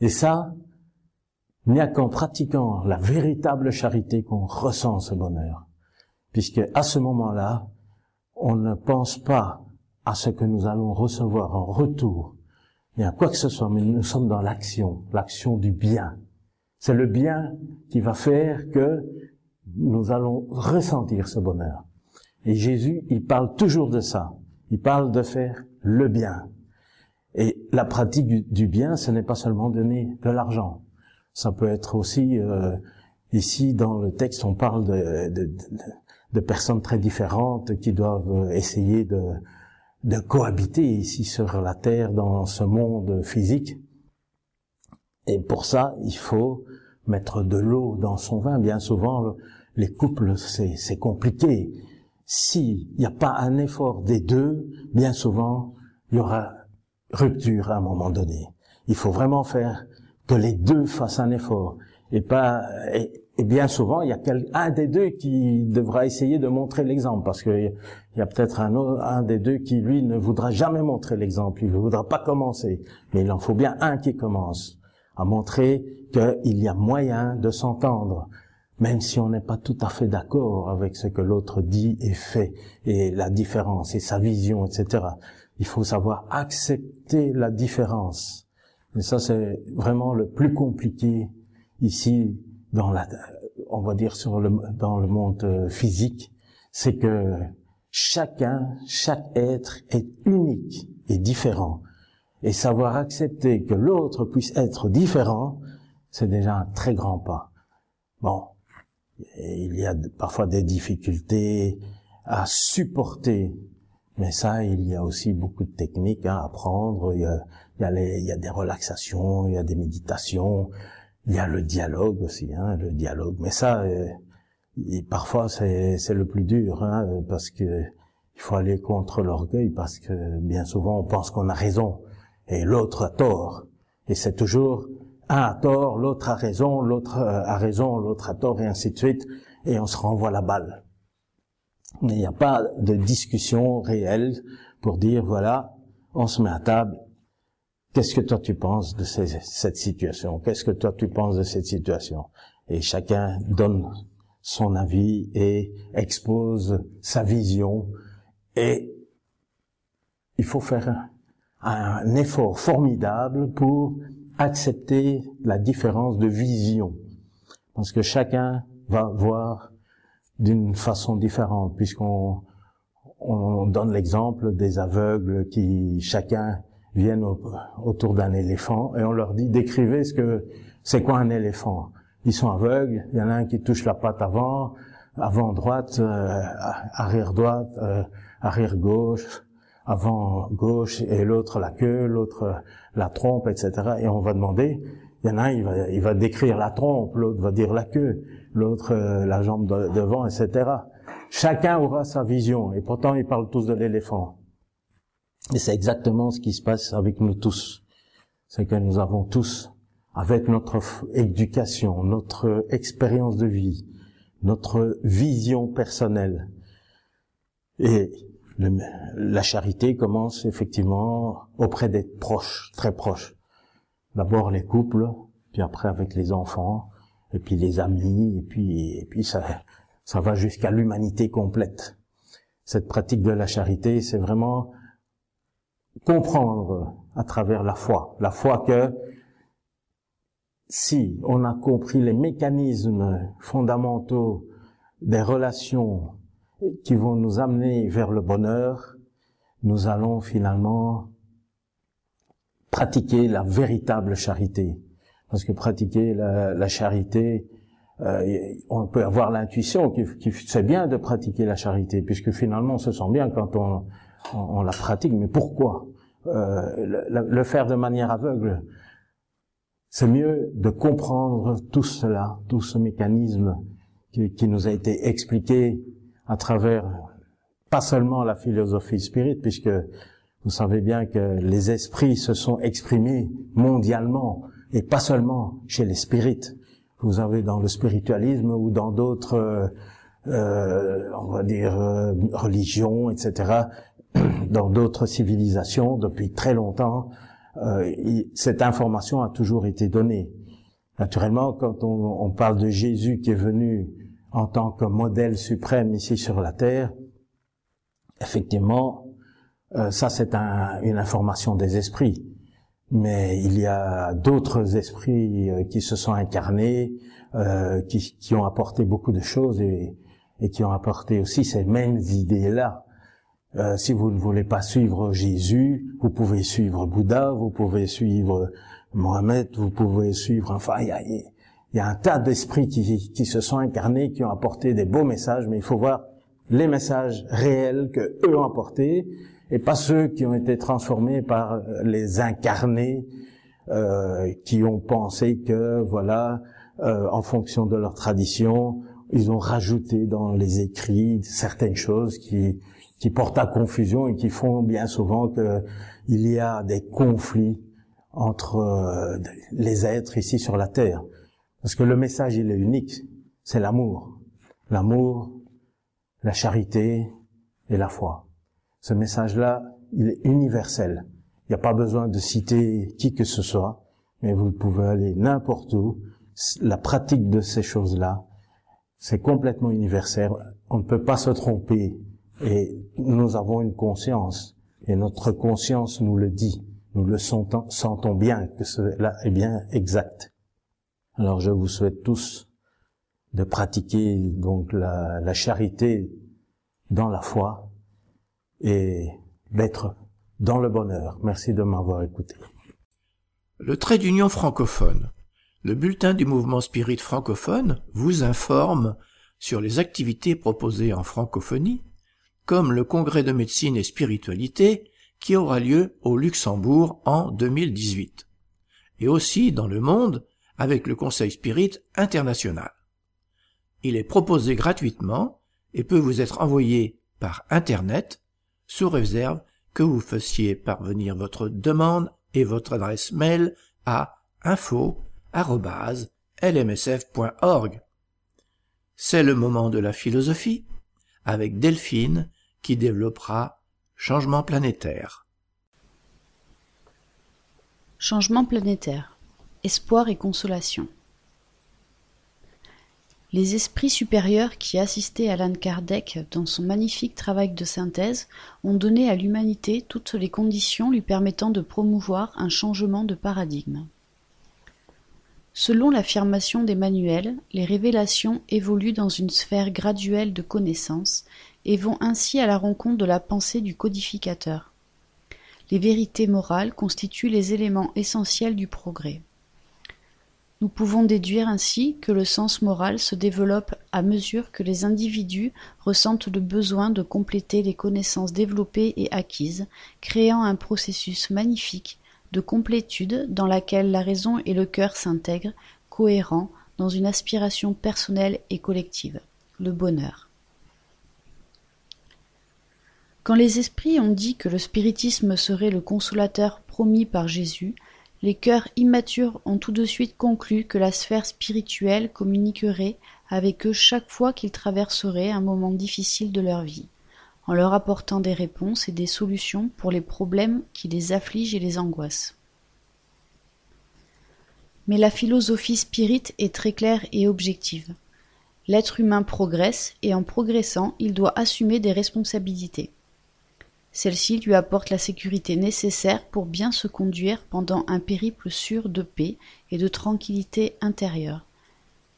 Et ça, il n'y a qu'en pratiquant la véritable charité qu'on ressent ce bonheur. Puisque à ce moment-là, on ne pense pas à ce que nous allons recevoir en retour, mais à quoi que ce soit, mais nous sommes dans l'action, l'action du bien. C'est le bien qui va faire que nous allons ressentir ce bonheur. Et Jésus, il parle toujours de ça. Il parle de faire le bien. Et la pratique du, bien, ce n'est pas seulement donner de l'argent. Ça peut être aussi, euh, ici dans le texte, on parle de, de, de, personnes très différentes qui doivent essayer de, de cohabiter ici sur la terre dans ce monde physique. Et pour ça, il faut mettre de l'eau dans son vin. Bien souvent, les couples, c'est compliqué. S'il n'y a pas un effort des deux, bien souvent, il y aura rupture à un moment donné. Il faut vraiment faire que les deux fassent un effort et pas et, bien souvent il y a un des deux qui devra essayer de montrer l'exemple parce que il y a peut-être un des deux qui lui ne voudra jamais montrer l'exemple, il ne voudra pas commencer, mais il en faut bien un qui commence à montrer qu'il y a moyen de s'entendre, même si on n'est pas tout à fait d'accord avec ce que l'autre dit et fait, et la différence, et sa vision, etc. Il faut savoir accepter la différence. Et ça, c'est vraiment le plus compliqué ici, dans la, on va dire sur le, dans le monde euh, physique, c'est que chacun, chaque être est unique et différent. Et savoir accepter que l'autre puisse être différent, c'est déjà un très grand pas. Bon, il y a parfois des difficultés à supporter, mais ça, il y a aussi beaucoup de techniques à apprendre. Il y a, des relaxations, il y a des méditations, il y a le dialogue aussi, hein, le dialogue. Mais ça, euh, parfois, c'est le plus dur, hein, parce que il faut aller contre l'orgueil, parce que bien souvent, on pense qu'on a raison et l'autre a tort. Et c'est toujours un a tort, l'autre a raison, l'autre euh, a raison, l'autre a tort, et ainsi de suite, et on se renvoie la balle. Il n'y a pas de discussion réelle pour dire, voilà, on se met à table, qu'est-ce que toi tu penses de cette situation? Qu'est-ce que toi tu penses de cette situation? Et chacun donne son avis et expose sa vision, et il faut faire un effort formidable pour accepter la différence de vision. Parce que chacun va voir d'une façon différente, puisqu'on on donne l'exemple des aveugles qui chacun viennent autour d'un éléphant et on leur dit décrivez ce que c'est quoi un éléphant. Ils sont aveugles, il y en a un qui touche la patte avant, avant droite, euh, arrière droite, euh, arrière gauche, avant gauche et l'autre la queue, l'autre la trompe, etc. Et on va demander, il y en a un, il va, il va décrire la trompe, l'autre va dire la queue, l'autre euh, la jambe devant, etc. Chacun aura sa vision, et pourtant ils parlent tous de l'éléphant. Et c'est exactement ce qui se passe avec nous tous. C'est que nous avons tous, avec notre éducation, notre expérience de vie, notre vision personnelle, et la charité commence effectivement auprès des proches, très proches. D'abord les couples, puis après avec les enfants, et puis les amis, et puis, et puis ça, ça va jusqu'à l'humanité complète. Cette pratique de la charité, c'est vraiment comprendre à travers la foi. La foi que si on a compris les mécanismes fondamentaux des relations qui vont nous amener vers le bonheur, nous allons finalement pratiquer la véritable charité. Parce que pratiquer la, charité, euh, on peut avoir l'intuition qui, qui c'est bien de pratiquer la charité, puisque finalement on se sent bien quand on, on, la pratique. Mais pourquoi? Euh, le, faire de manière aveugle C'est mieux de comprendre tout cela, tout ce mécanisme qui, qui nous a été expliqué à travers pas seulement la philosophie spirit, puisque vous savez bien que les esprits se sont exprimés mondialement et pas seulement chez les spirites. Vous avez dans le spiritualisme ou dans d'autres, euh, euh on va dire, euh, religions, etc., dans d'autres civilisations depuis très longtemps, euh, cette information a toujours été donnée. Naturellement, quand on, on parle de Jésus qui est venu en tant que modèle suprême ici sur la terre, effectivement, euh, ça c'est une information des esprits. Mais il y a d'autres esprits euh, qui se sont incarnés, euh, qui, qui, ont apporté beaucoup de choses et, et, qui ont apporté aussi ces mêmes idées-là. Euh, si vous ne voulez pas suivre Jésus, vous pouvez suivre Bouddha, vous pouvez suivre Mohamed, vous pouvez suivre, enfin, il il y a un tas d'esprits qui, qui se sont incarnés, qui ont apporté des beaux messages, mais il faut voir les messages réels que eux ont apportés et pas ceux qui ont été transformés par les incarnés euh, qui ont pensé que voilà euh, en fonction de leur tradition ils ont rajouté dans les écrits certaines choses qui qui portent à confusion et qui font bien souvent que il y a des conflits entre euh, les êtres ici sur la terre parce que le message, il est unique. C'est l'amour. L'amour, la charité et la foi. Ce message-là, il est universel. Il n'y a pas besoin de citer qui que ce soit, mais vous pouvez aller n'importe où. La pratique de ces choses-là, c'est complètement universel. On ne peut pas se tromper. Et nous avons une conscience. Et notre conscience nous le dit. Nous le sentons, bien que cela est bien exact. Alors je vous souhaite tous de pratiquer donc la, charité dans la foi et d'être dans le bonheur. Merci de m'avoir écouté. Le trait d'union francophone. Le bulletin du mouvement spirit francophone vous informe sur les activités proposées en francophonie, comme le congrès de médecine et spiritualité qui aura lieu au Luxembourg en 2018. Et aussi dans le monde, avec le Conseil Spirit international. Il est proposé gratuitement et peut vous être envoyé par Internet sous réserve que vous fassiez parvenir votre demande et votre adresse mail à info lmsf.org. C'est le moment de la philosophie avec Delphine qui développera Changement planétaire. Changement planétaire. Espoir et consolation. Les esprits supérieurs qui assistaient Alan Kardec dans son magnifique travail de synthèse ont donné à l'humanité toutes les conditions lui permettant de promouvoir un changement de paradigme. Selon l'affirmation d'Emmanuel, les révélations évoluent dans une sphère graduelle de connaissance et vont ainsi à la rencontre de la pensée du codificateur. Les vérités morales constituent les éléments essentiels du progrès. Nous pouvons déduire ainsi que le sens moral se développe à mesure que les individus ressentent le besoin de compléter les connaissances développées et acquises, créant un processus magnifique de complétude dans laquelle la raison et le cœur s'intègrent, cohérents dans une aspiration personnelle et collective, le bonheur. Quand les esprits ont dit que le spiritisme serait le consolateur promis par Jésus, les cœurs immatures ont tout de suite conclu que la sphère spirituelle communiquerait avec eux chaque fois qu'ils traverseraient un moment difficile de leur vie en leur apportant des réponses et des solutions pour les problèmes qui les affligent et les angoissent. Mais la philosophie spirite est très claire et objective. L'être humain progresse et en progressant, il doit assumer des responsabilités. Celle-ci lui apporte la sécurité nécessaire pour bien se conduire pendant un périple sûr de paix et de tranquillité intérieure.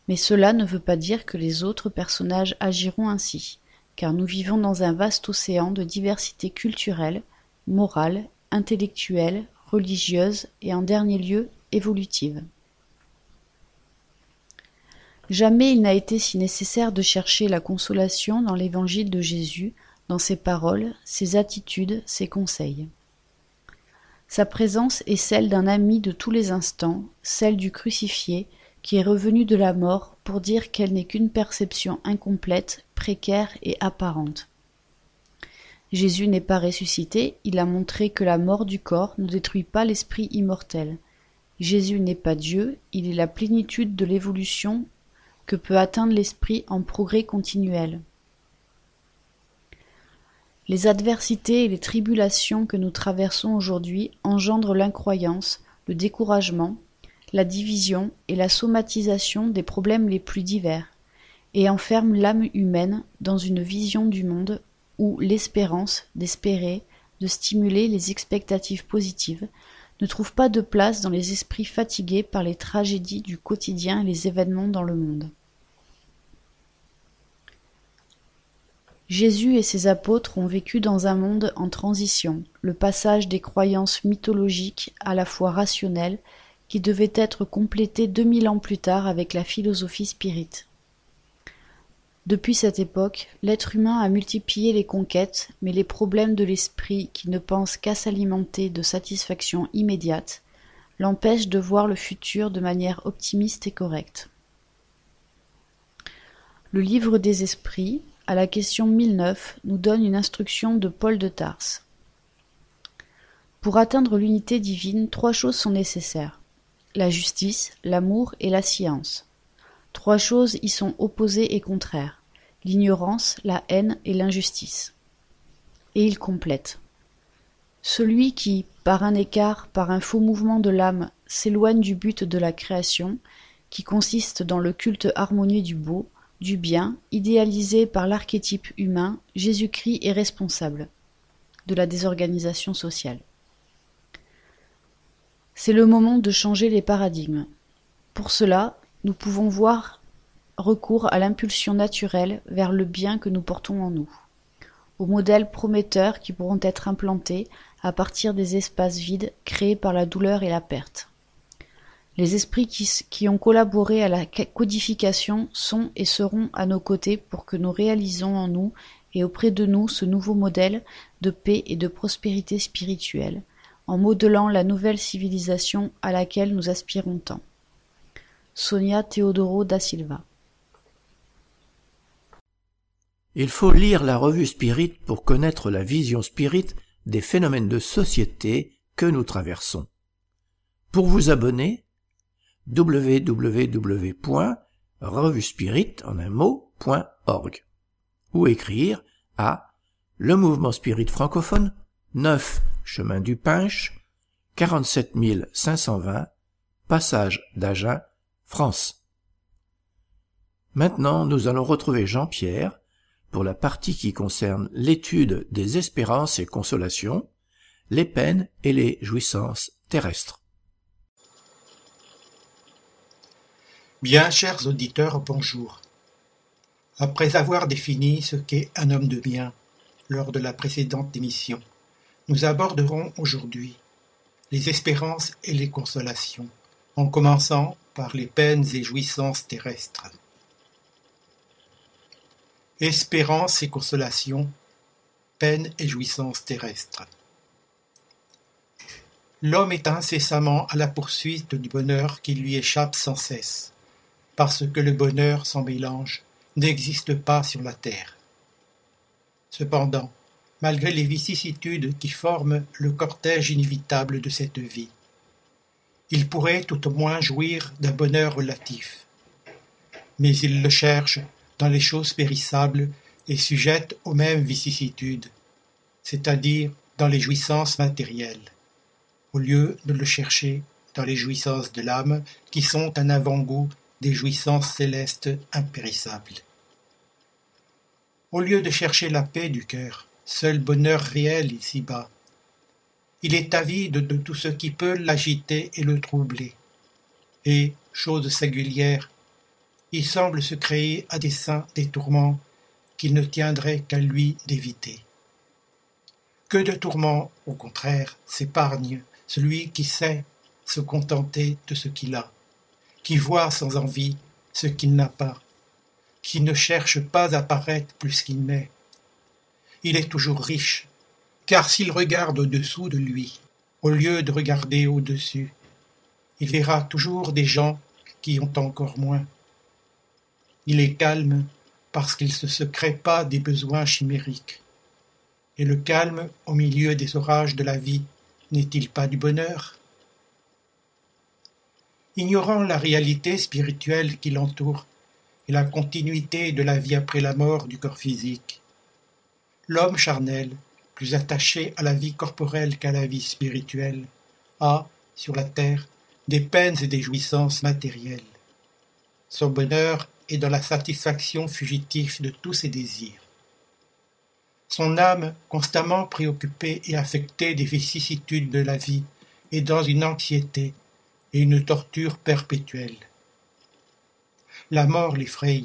Mais cela ne veut pas dire que les autres personnages agiront ainsi car nous vivons dans un vaste océan de diversité culturelle, morale, intellectuelle, religieuse et en dernier lieu évolutive. Jamais il n'a été si nécessaire de chercher la consolation dans l'évangile de Jésus, dans ses paroles, ses attitudes, ses conseils. Sa présence est celle d'un ami de tous les instants, celle du crucifié, qui est revenu de la mort pour dire qu'elle n'est qu'une perception incomplète, précaire et apparente. Jésus n'est pas ressuscité, il a montré que la mort du corps ne détruit pas l'esprit immortel. Jésus n'est pas Dieu, il est la plénitude de l'évolution que peut atteindre l'esprit en progrès continuel. Les adversités et les tribulations que nous traversons aujourd'hui engendrent l'incroyance, le découragement, la division et la somatisation des problèmes les plus divers, et enferme l'âme humaine dans une vision du monde où l'espérance d'espérer, de stimuler les expectatives positives, ne trouve pas de place dans les esprits fatigués par les tragédies du quotidien et les événements dans le monde. Jésus et ses apôtres ont vécu dans un monde en transition, le passage des croyances mythologiques à la fois rationnelles qui devait être complété deux mille ans plus tard avec la philosophie spirite. Depuis cette époque, l'être humain a multiplié les conquêtes, mais les problèmes de l'esprit qui ne pense qu'à s'alimenter de satisfaction immédiate l'empêchent de voir le futur de manière optimiste et correcte. Le livre des esprits, à la question 1009, nous donne une instruction de Paul de Tarse. Pour atteindre l'unité divine, trois choses sont nécessaires la justice, l'amour et la science. Trois choses y sont opposées et contraires, l'ignorance, la haine et l'injustice. Et il complète. Celui qui, par un écart, par un faux mouvement de l'âme, s'éloigne du but de la création, qui consiste dans le culte harmonieux du beau, du bien, idéalisé par l'archétype humain, Jésus-Christ est responsable de la désorganisation sociale. C'est le moment de changer les paradigmes. Pour cela, nous pouvons voir recours à l'impulsion naturelle vers le bien que nous portons en nous, aux modèles prometteurs qui pourront être implantés à partir des espaces vides créés par la douleur et la perte. Les esprits qui, ont collaboré à la codification sont et seront à nos côtés pour que nous réalisons en nous et auprès de nous ce nouveau modèle de paix et de prospérité spirituelle, en modelant la nouvelle civilisation à laquelle nous aspirons tant. Sonia Teodoro da Silva Il faut lire la revue Spirit pour connaître la vision spirit des phénomènes de société que nous traversons. Pour vous abonner, www.revuespirit en un mot.org ou écrire à Le Mouvement Spirit francophone, 9 chemin du Pinche, 47 520, passage d'Agen, France. Maintenant, nous allons retrouver Jean-Pierre pour la partie qui concerne l'étude des espérances et consolations, les peines et les jouissances terrestres. Bien, chers auditeurs, bonjour. Après avoir défini ce qu'est un homme de bien lors de la précédente émission, nous aborderons aujourd'hui les espérances et les consolations, en commençant par les peines et jouissances terrestres. Espérance et consolation, peines et jouissances terrestres. L'homme est incessamment à la poursuite du bonheur qui lui échappe sans cesse, parce que le bonheur sans mélange n'existe pas sur la terre. Cependant, malgré les vicissitudes qui forment le cortège inévitable de cette vie, il pourrait tout au moins jouir d'un bonheur relatif. Mais il le cherche dans les choses périssables et sujette aux mêmes vicissitudes, c'est-à-dire dans les jouissances matérielles au lieu de le chercher dans les jouissances de l'âme qui sont un avant-goût des jouissances célestes impérissables. Au lieu de chercher la paix du cœur, seul bonheur réel ici-bas, il est avide de tout ce qui peut l'agiter et le troubler. Et, chose singulière, il semble se créer à dessein des tourments qu'il ne tiendrait qu'à lui d'éviter. Que de tourments, au contraire, s'épargne celui qui sait se contenter de ce qu'il a, qui voit sans envie ce qu'il n'a pas, qui ne cherche pas à paraître plus qu'il n'est. Il est toujours riche, car s'il regarde au-dessous de lui, au lieu de regarder au-dessus, il verra toujours des gens qui ont encore moins. Il est calme parce qu'il ne se crée pas des besoins chimériques. Et le calme au milieu des orages de la vie n'est-il pas du bonheur? Ignorant la réalité spirituelle qui l'entoure et la continuité de la vie après la mort du corps physique, l'homme charnel, plus attaché à la vie corporelle qu'à la vie spirituelle, a, sur la terre, des peines et des jouissances matérielles. Son bonheur est dans la satisfaction fugitive de tous ses désirs. Son âme, constamment préoccupée et affectée des vicissitudes de la vie, est dans une anxiété et une torture perpétuelle. La mort l'effraie,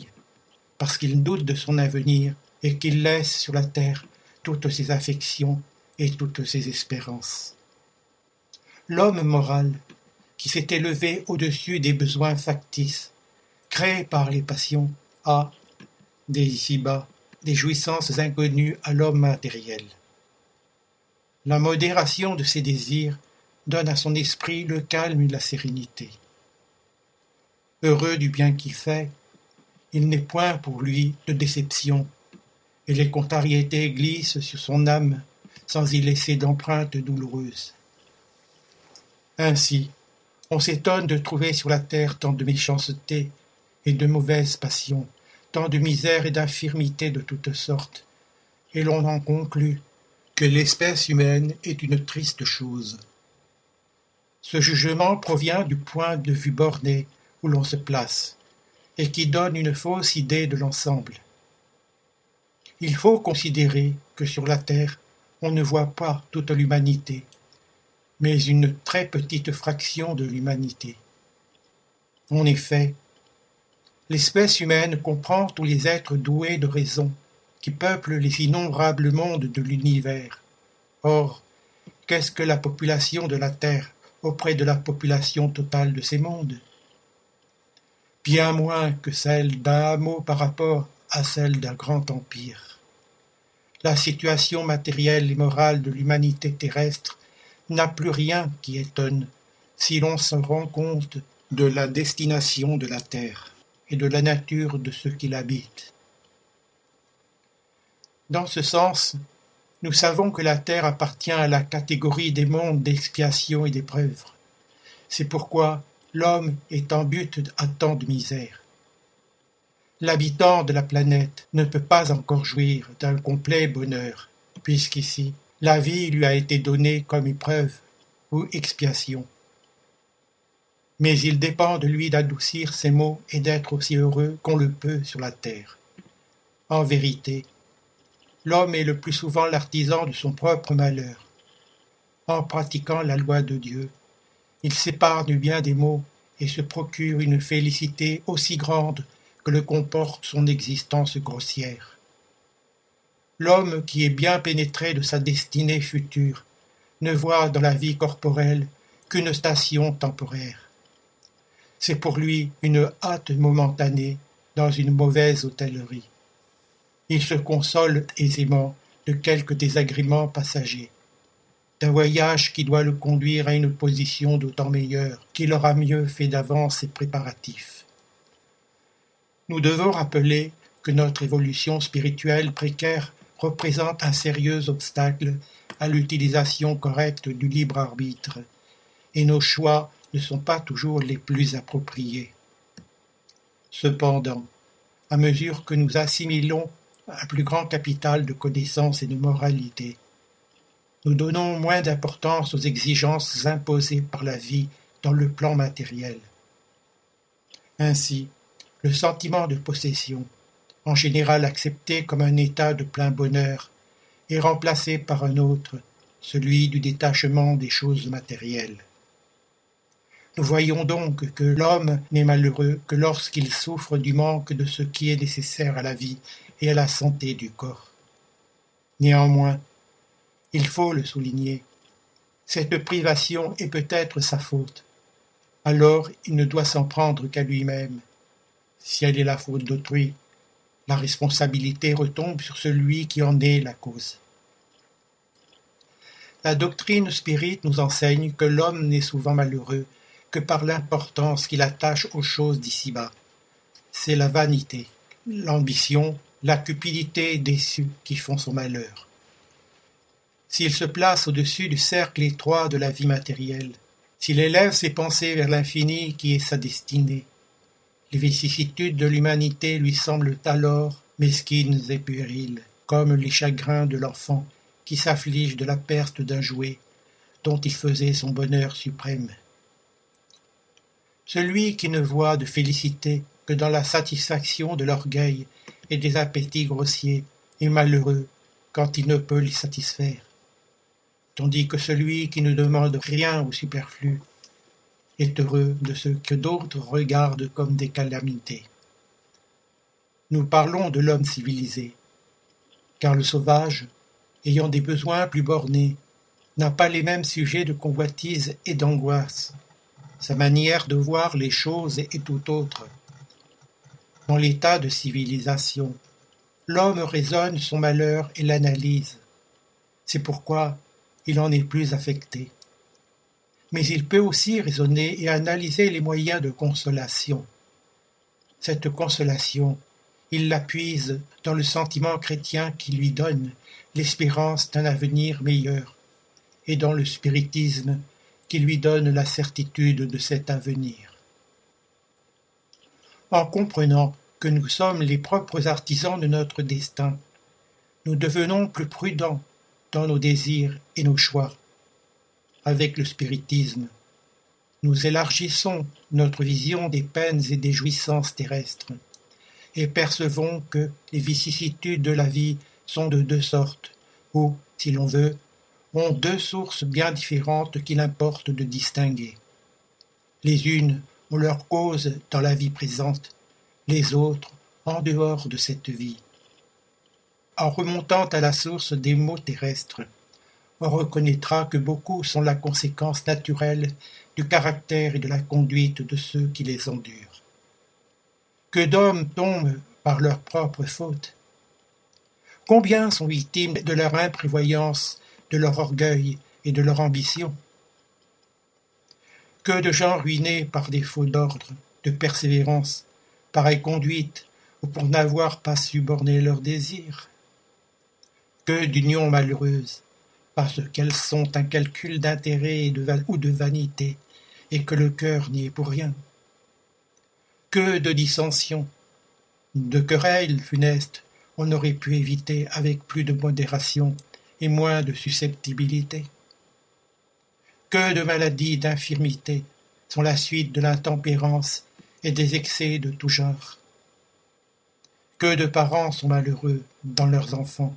parce qu'il doute de son avenir et qu'il laisse sur la terre toutes ses affections et toutes ses espérances. L'homme moral, qui s'est élevé au-dessus des besoins factices, créés par les passions, a, dès ici-bas, des jouissances inconnues à l'homme matériel. La modération de ses désirs donne à son esprit le calme et la sérénité. Heureux du bien qu'il fait, il n'est point pour lui de déception, et les contrariétés glissent sur son âme sans y laisser d'empreintes douloureuses. Ainsi, on s'étonne de trouver sur la terre tant de méchanceté et de mauvaises passions, tant de misère et d'infirmité de toutes sortes, et l'on en conclut que l'espèce humaine est une triste chose. Ce jugement provient du point de vue borné où l'on se place, et qui donne une fausse idée de l'ensemble. Il faut considérer que sur la Terre, on ne voit pas toute l'humanité, mais une très petite fraction de l'humanité. En effet, L'espèce humaine comprend tous les êtres doués de raison qui peuplent les innombrables mondes de l'univers. Or, qu'est-ce que la population de la Terre? Auprès de la population totale de ces mondes Bien moins que celle d'un hameau par rapport à celle d'un grand empire. La situation matérielle et morale de l'humanité terrestre n'a plus rien qui étonne si l'on se rend compte de la destination de la Terre et de la nature de ceux qui l'habitent. Dans ce sens, nous savons que la terre appartient à la catégorie des mondes d'expiation et d'épreuve. C'est pourquoi l'homme est en but à tant de misère. L'habitant de la planète ne peut pas encore jouir d'un complet bonheur, puisqu'ici, la vie lui a été donnée comme épreuve ou expiation. Mais il dépend de lui d'adoucir ses maux et d'être aussi heureux qu'on le peut sur la terre. En vérité, l'homme est le plus souvent l'artisan de son propre malheur. En pratiquant la loi de Dieu, il s'épargne bien des maux et se procure une félicité aussi grande que le comporte son existence grossière. L'homme qui est bien pénétré de sa destinée future ne voit dans la vie corporelle qu'une station temporaire. C'est pour lui une hâte momentanée dans une mauvaise hôtellerie. Il se console aisément de quelques désagréments passagers, d'un voyage qui doit le conduire à une position d'autant meilleure qu'il aura mieux fait d'avance ses préparatifs. Nous devons rappeler que notre évolution spirituelle précaire représente un sérieux obstacle à l'utilisation correcte du libre arbitre, et nos choix ne sont pas toujours les plus appropriés. Cependant, à mesure que nous assimilons un plus grand capital de connaissances et de moralité. Nous donnons moins d'importance aux exigences imposées par la vie dans le plan matériel. Ainsi, le sentiment de possession, en général accepté comme un état de plein bonheur, est remplacé par un autre, celui du détachement des choses matérielles. Nous voyons donc que l'homme n'est malheureux que lorsqu'il souffre du manque de ce qui est nécessaire à la vie et à la santé du corps. Néanmoins, il faut le souligner, cette privation est peut-être sa faute. Alors il ne doit s'en prendre qu'à lui-même. Si elle est la faute d'autrui, la responsabilité retombe sur celui qui en est la cause. La doctrine spirite nous enseigne que l'homme n'est souvent malheureux que par l'importance qu'il attache aux choses d'ici-bas. C'est la vanité, l'ambition la cupidité déçue qui font son malheur. S'il se place au-dessus du cercle étroit de la vie matérielle, s'il élève ses pensées vers l'infini qui est sa destinée, les vicissitudes de l'humanité lui semblent alors mesquines et puériles, comme les chagrins de l'enfant qui s'afflige de la perte d'un jouet dont il faisait son bonheur suprême. Celui qui ne voit de félicité que dans la satisfaction de l'orgueil et des appétits grossiers et malheureux quand il ne peut les satisfaire, tandis que celui qui ne demande rien au superflu est heureux de ce que d'autres regardent comme des calamités. Nous parlons de l'homme civilisé, car le sauvage, ayant des besoins plus bornés, n'a pas les mêmes sujets de convoitise et d'angoisse. Sa manière de voir les choses est tout autre. Dans l'état de civilisation, l'homme raisonne son malheur et l'analyse. C'est pourquoi il en est plus affecté. Mais il peut aussi raisonner et analyser les moyens de consolation. Cette consolation, il la puise dans le sentiment chrétien qui lui donne l'espérance d'un avenir meilleur, et dans le spiritisme qui lui donne la certitude de cet avenir en comprenant que nous sommes les propres artisans de notre destin, nous devenons plus prudents dans nos désirs et nos choix. Avec le spiritisme, nous élargissons notre vision des peines et des jouissances terrestres, et percevons que les vicissitudes de la vie sont de deux sortes, ou, si l'on veut, ont deux sources bien différentes qu'il importe de distinguer. Les unes leur cause dans la vie présente, les autres en dehors de cette vie. En remontant à la source des maux terrestres, on reconnaîtra que beaucoup sont la conséquence naturelle du caractère et de la conduite de ceux qui les endurent. Que d'hommes tombent par leur propre faute. Combien sont victimes de leur imprévoyance, de leur orgueil et de leur ambition? Que de gens ruinés par défaut d'ordre, de persévérance, pareille conduite, ou pour n'avoir pas su borner leurs désirs. Que d'unions malheureuses, parce qu'elles sont un calcul d'intérêt ou de vanité, et que le cœur n'y est pour rien. Que de dissensions, de querelles funestes on aurait pu éviter avec plus de modération et moins de susceptibilité. Que de maladies, d'infirmités sont la suite de l'intempérance et des excès de tout genre. Que de parents sont malheureux dans leurs enfants,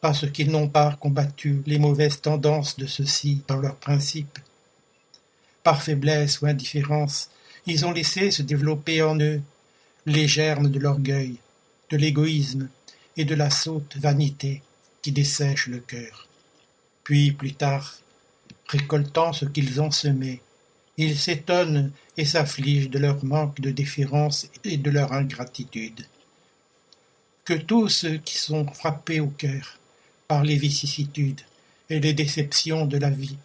parce qu'ils n'ont pas combattu les mauvaises tendances de ceux-ci dans leurs principes. Par faiblesse ou indifférence, ils ont laissé se développer en eux les germes de l'orgueil, de l'égoïsme et de la sotte vanité qui dessèche le cœur. Puis, plus tard, récoltant ce qu'ils ont semé, ils s'étonnent et s'affligent de leur manque de déférence et de leur ingratitude. Que tous ceux qui sont frappés au cœur par les vicissitudes et les déceptions de la vie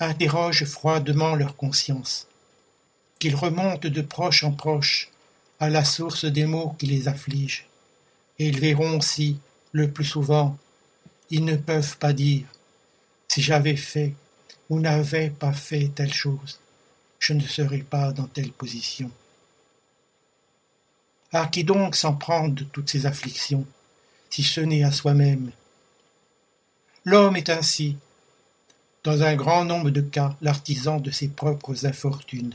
interrogent froidement leur conscience, qu'ils remontent de proche en proche à la source des maux qui les affligent, et ils verront si, le plus souvent, ils ne peuvent pas dire si j'avais fait ou pas fait telle chose, je ne serais pas dans telle position. À qui donc s'en prendre de toutes ces afflictions, si ce n'est à soi-même? L'homme est ainsi, dans un grand nombre de cas, l'artisan de ses propres infortunes.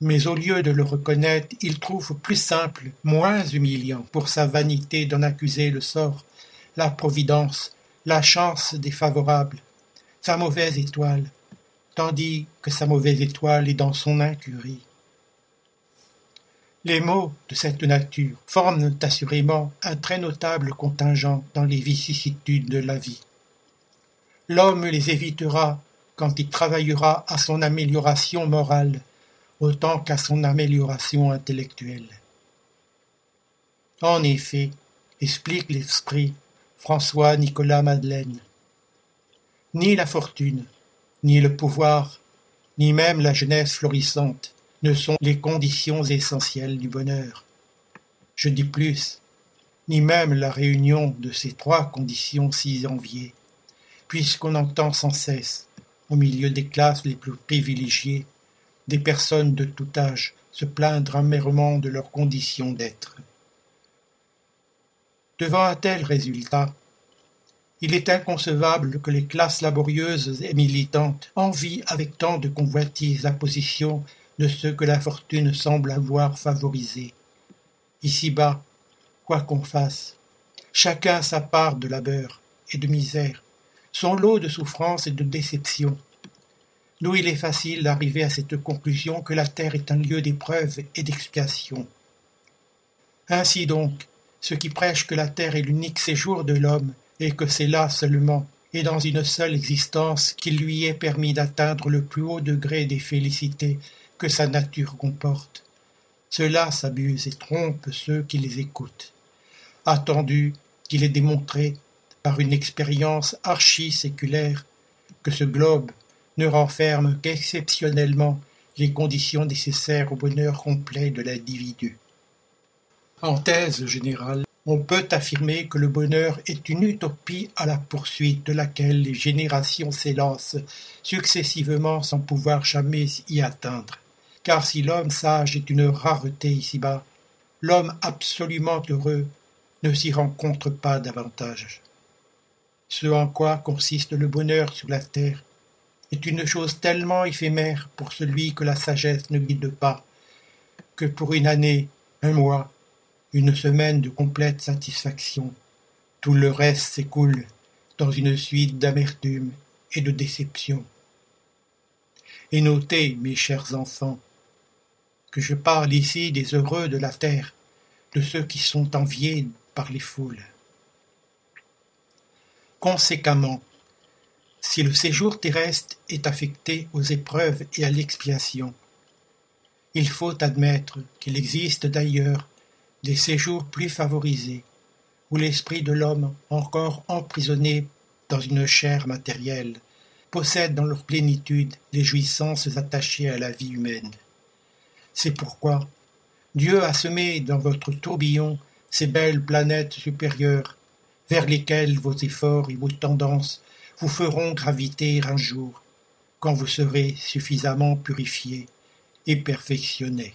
Mais au lieu de le reconnaître, il trouve plus simple, moins humiliant pour sa vanité d'en accuser le sort, la providence, la chance défavorable, sa mauvaise étoile, tandis que sa mauvaise étoile est dans son incurie. Les mots de cette nature forment assurément un très notable contingent dans les vicissitudes de la vie. L'homme les évitera quand il travaillera à son amélioration morale autant qu'à son amélioration intellectuelle. En effet, explique l'esprit François Nicolas Madeleine, ni la fortune, ni le pouvoir, ni même la jeunesse florissante ne sont les conditions essentielles du bonheur. Je dis plus, ni même la réunion de ces trois conditions si enviées, puisqu'on entend sans cesse, au milieu des classes les plus privilégiées, des personnes de tout âge se plaindre amèrement de leurs conditions d'être. Devant un tel résultat, il est inconcevable que les classes laborieuses et militantes envient avec tant de convoitise la position de ceux que la fortune semble avoir favorisés. Ici-bas, quoi qu'on fasse, chacun sa part de labeur et de misère, son lot de souffrances et de déceptions. Nous, il est facile d'arriver à cette conclusion que la terre est un lieu d'épreuve et d'expiation. Ainsi donc, ceux qui prêchent que la terre est l'unique séjour de l'homme et que c'est là seulement et dans une seule existence qu'il lui est permis d'atteindre le plus haut degré des félicités que sa nature comporte. Cela s'abuse et trompe ceux qui les écoutent. Attendu qu'il est démontré par une expérience archi-séculaire que ce globe ne renferme qu'exceptionnellement les conditions nécessaires au bonheur complet de l'individu. En générale, on peut affirmer que le bonheur est une utopie à la poursuite de laquelle les générations s'élancent successivement sans pouvoir jamais y atteindre car si l'homme sage est une rareté ici-bas, l'homme absolument heureux ne s'y rencontre pas davantage. Ce en quoi consiste le bonheur sur la terre est une chose tellement éphémère pour celui que la sagesse ne guide pas, que pour une année, un mois, une semaine de complète satisfaction, tout le reste s'écoule dans une suite d'amertume et de déception. Et notez, mes chers enfants, que je parle ici des heureux de la terre, de ceux qui sont enviés par les foules. Conséquemment, si le séjour terrestre est affecté aux épreuves et à l'expiation, il faut admettre qu'il existe d'ailleurs des séjours plus favorisés, où l'esprit de l'homme, encore emprisonné dans une chair matérielle, possède dans leur plénitude les jouissances attachées à la vie humaine. C'est pourquoi Dieu a semé dans votre tourbillon ces belles planètes supérieures, vers lesquelles vos efforts et vos tendances vous feront graviter un jour, quand vous serez suffisamment purifié et perfectionné.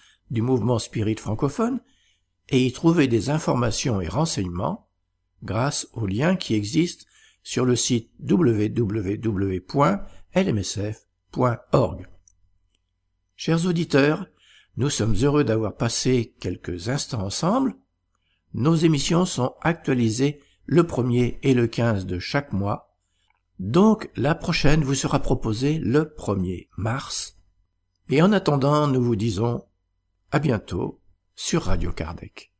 du mouvement spirit francophone et y trouver des informations et renseignements grâce aux liens qui existent sur le site www.lmsf.org. Chers auditeurs, nous sommes heureux d'avoir passé quelques instants ensemble. Nos émissions sont actualisées le 1er et le 15 de chaque mois. Donc la prochaine vous sera proposée le 1er mars. Et en attendant, nous vous disons à bientôt sur Radio Kardec.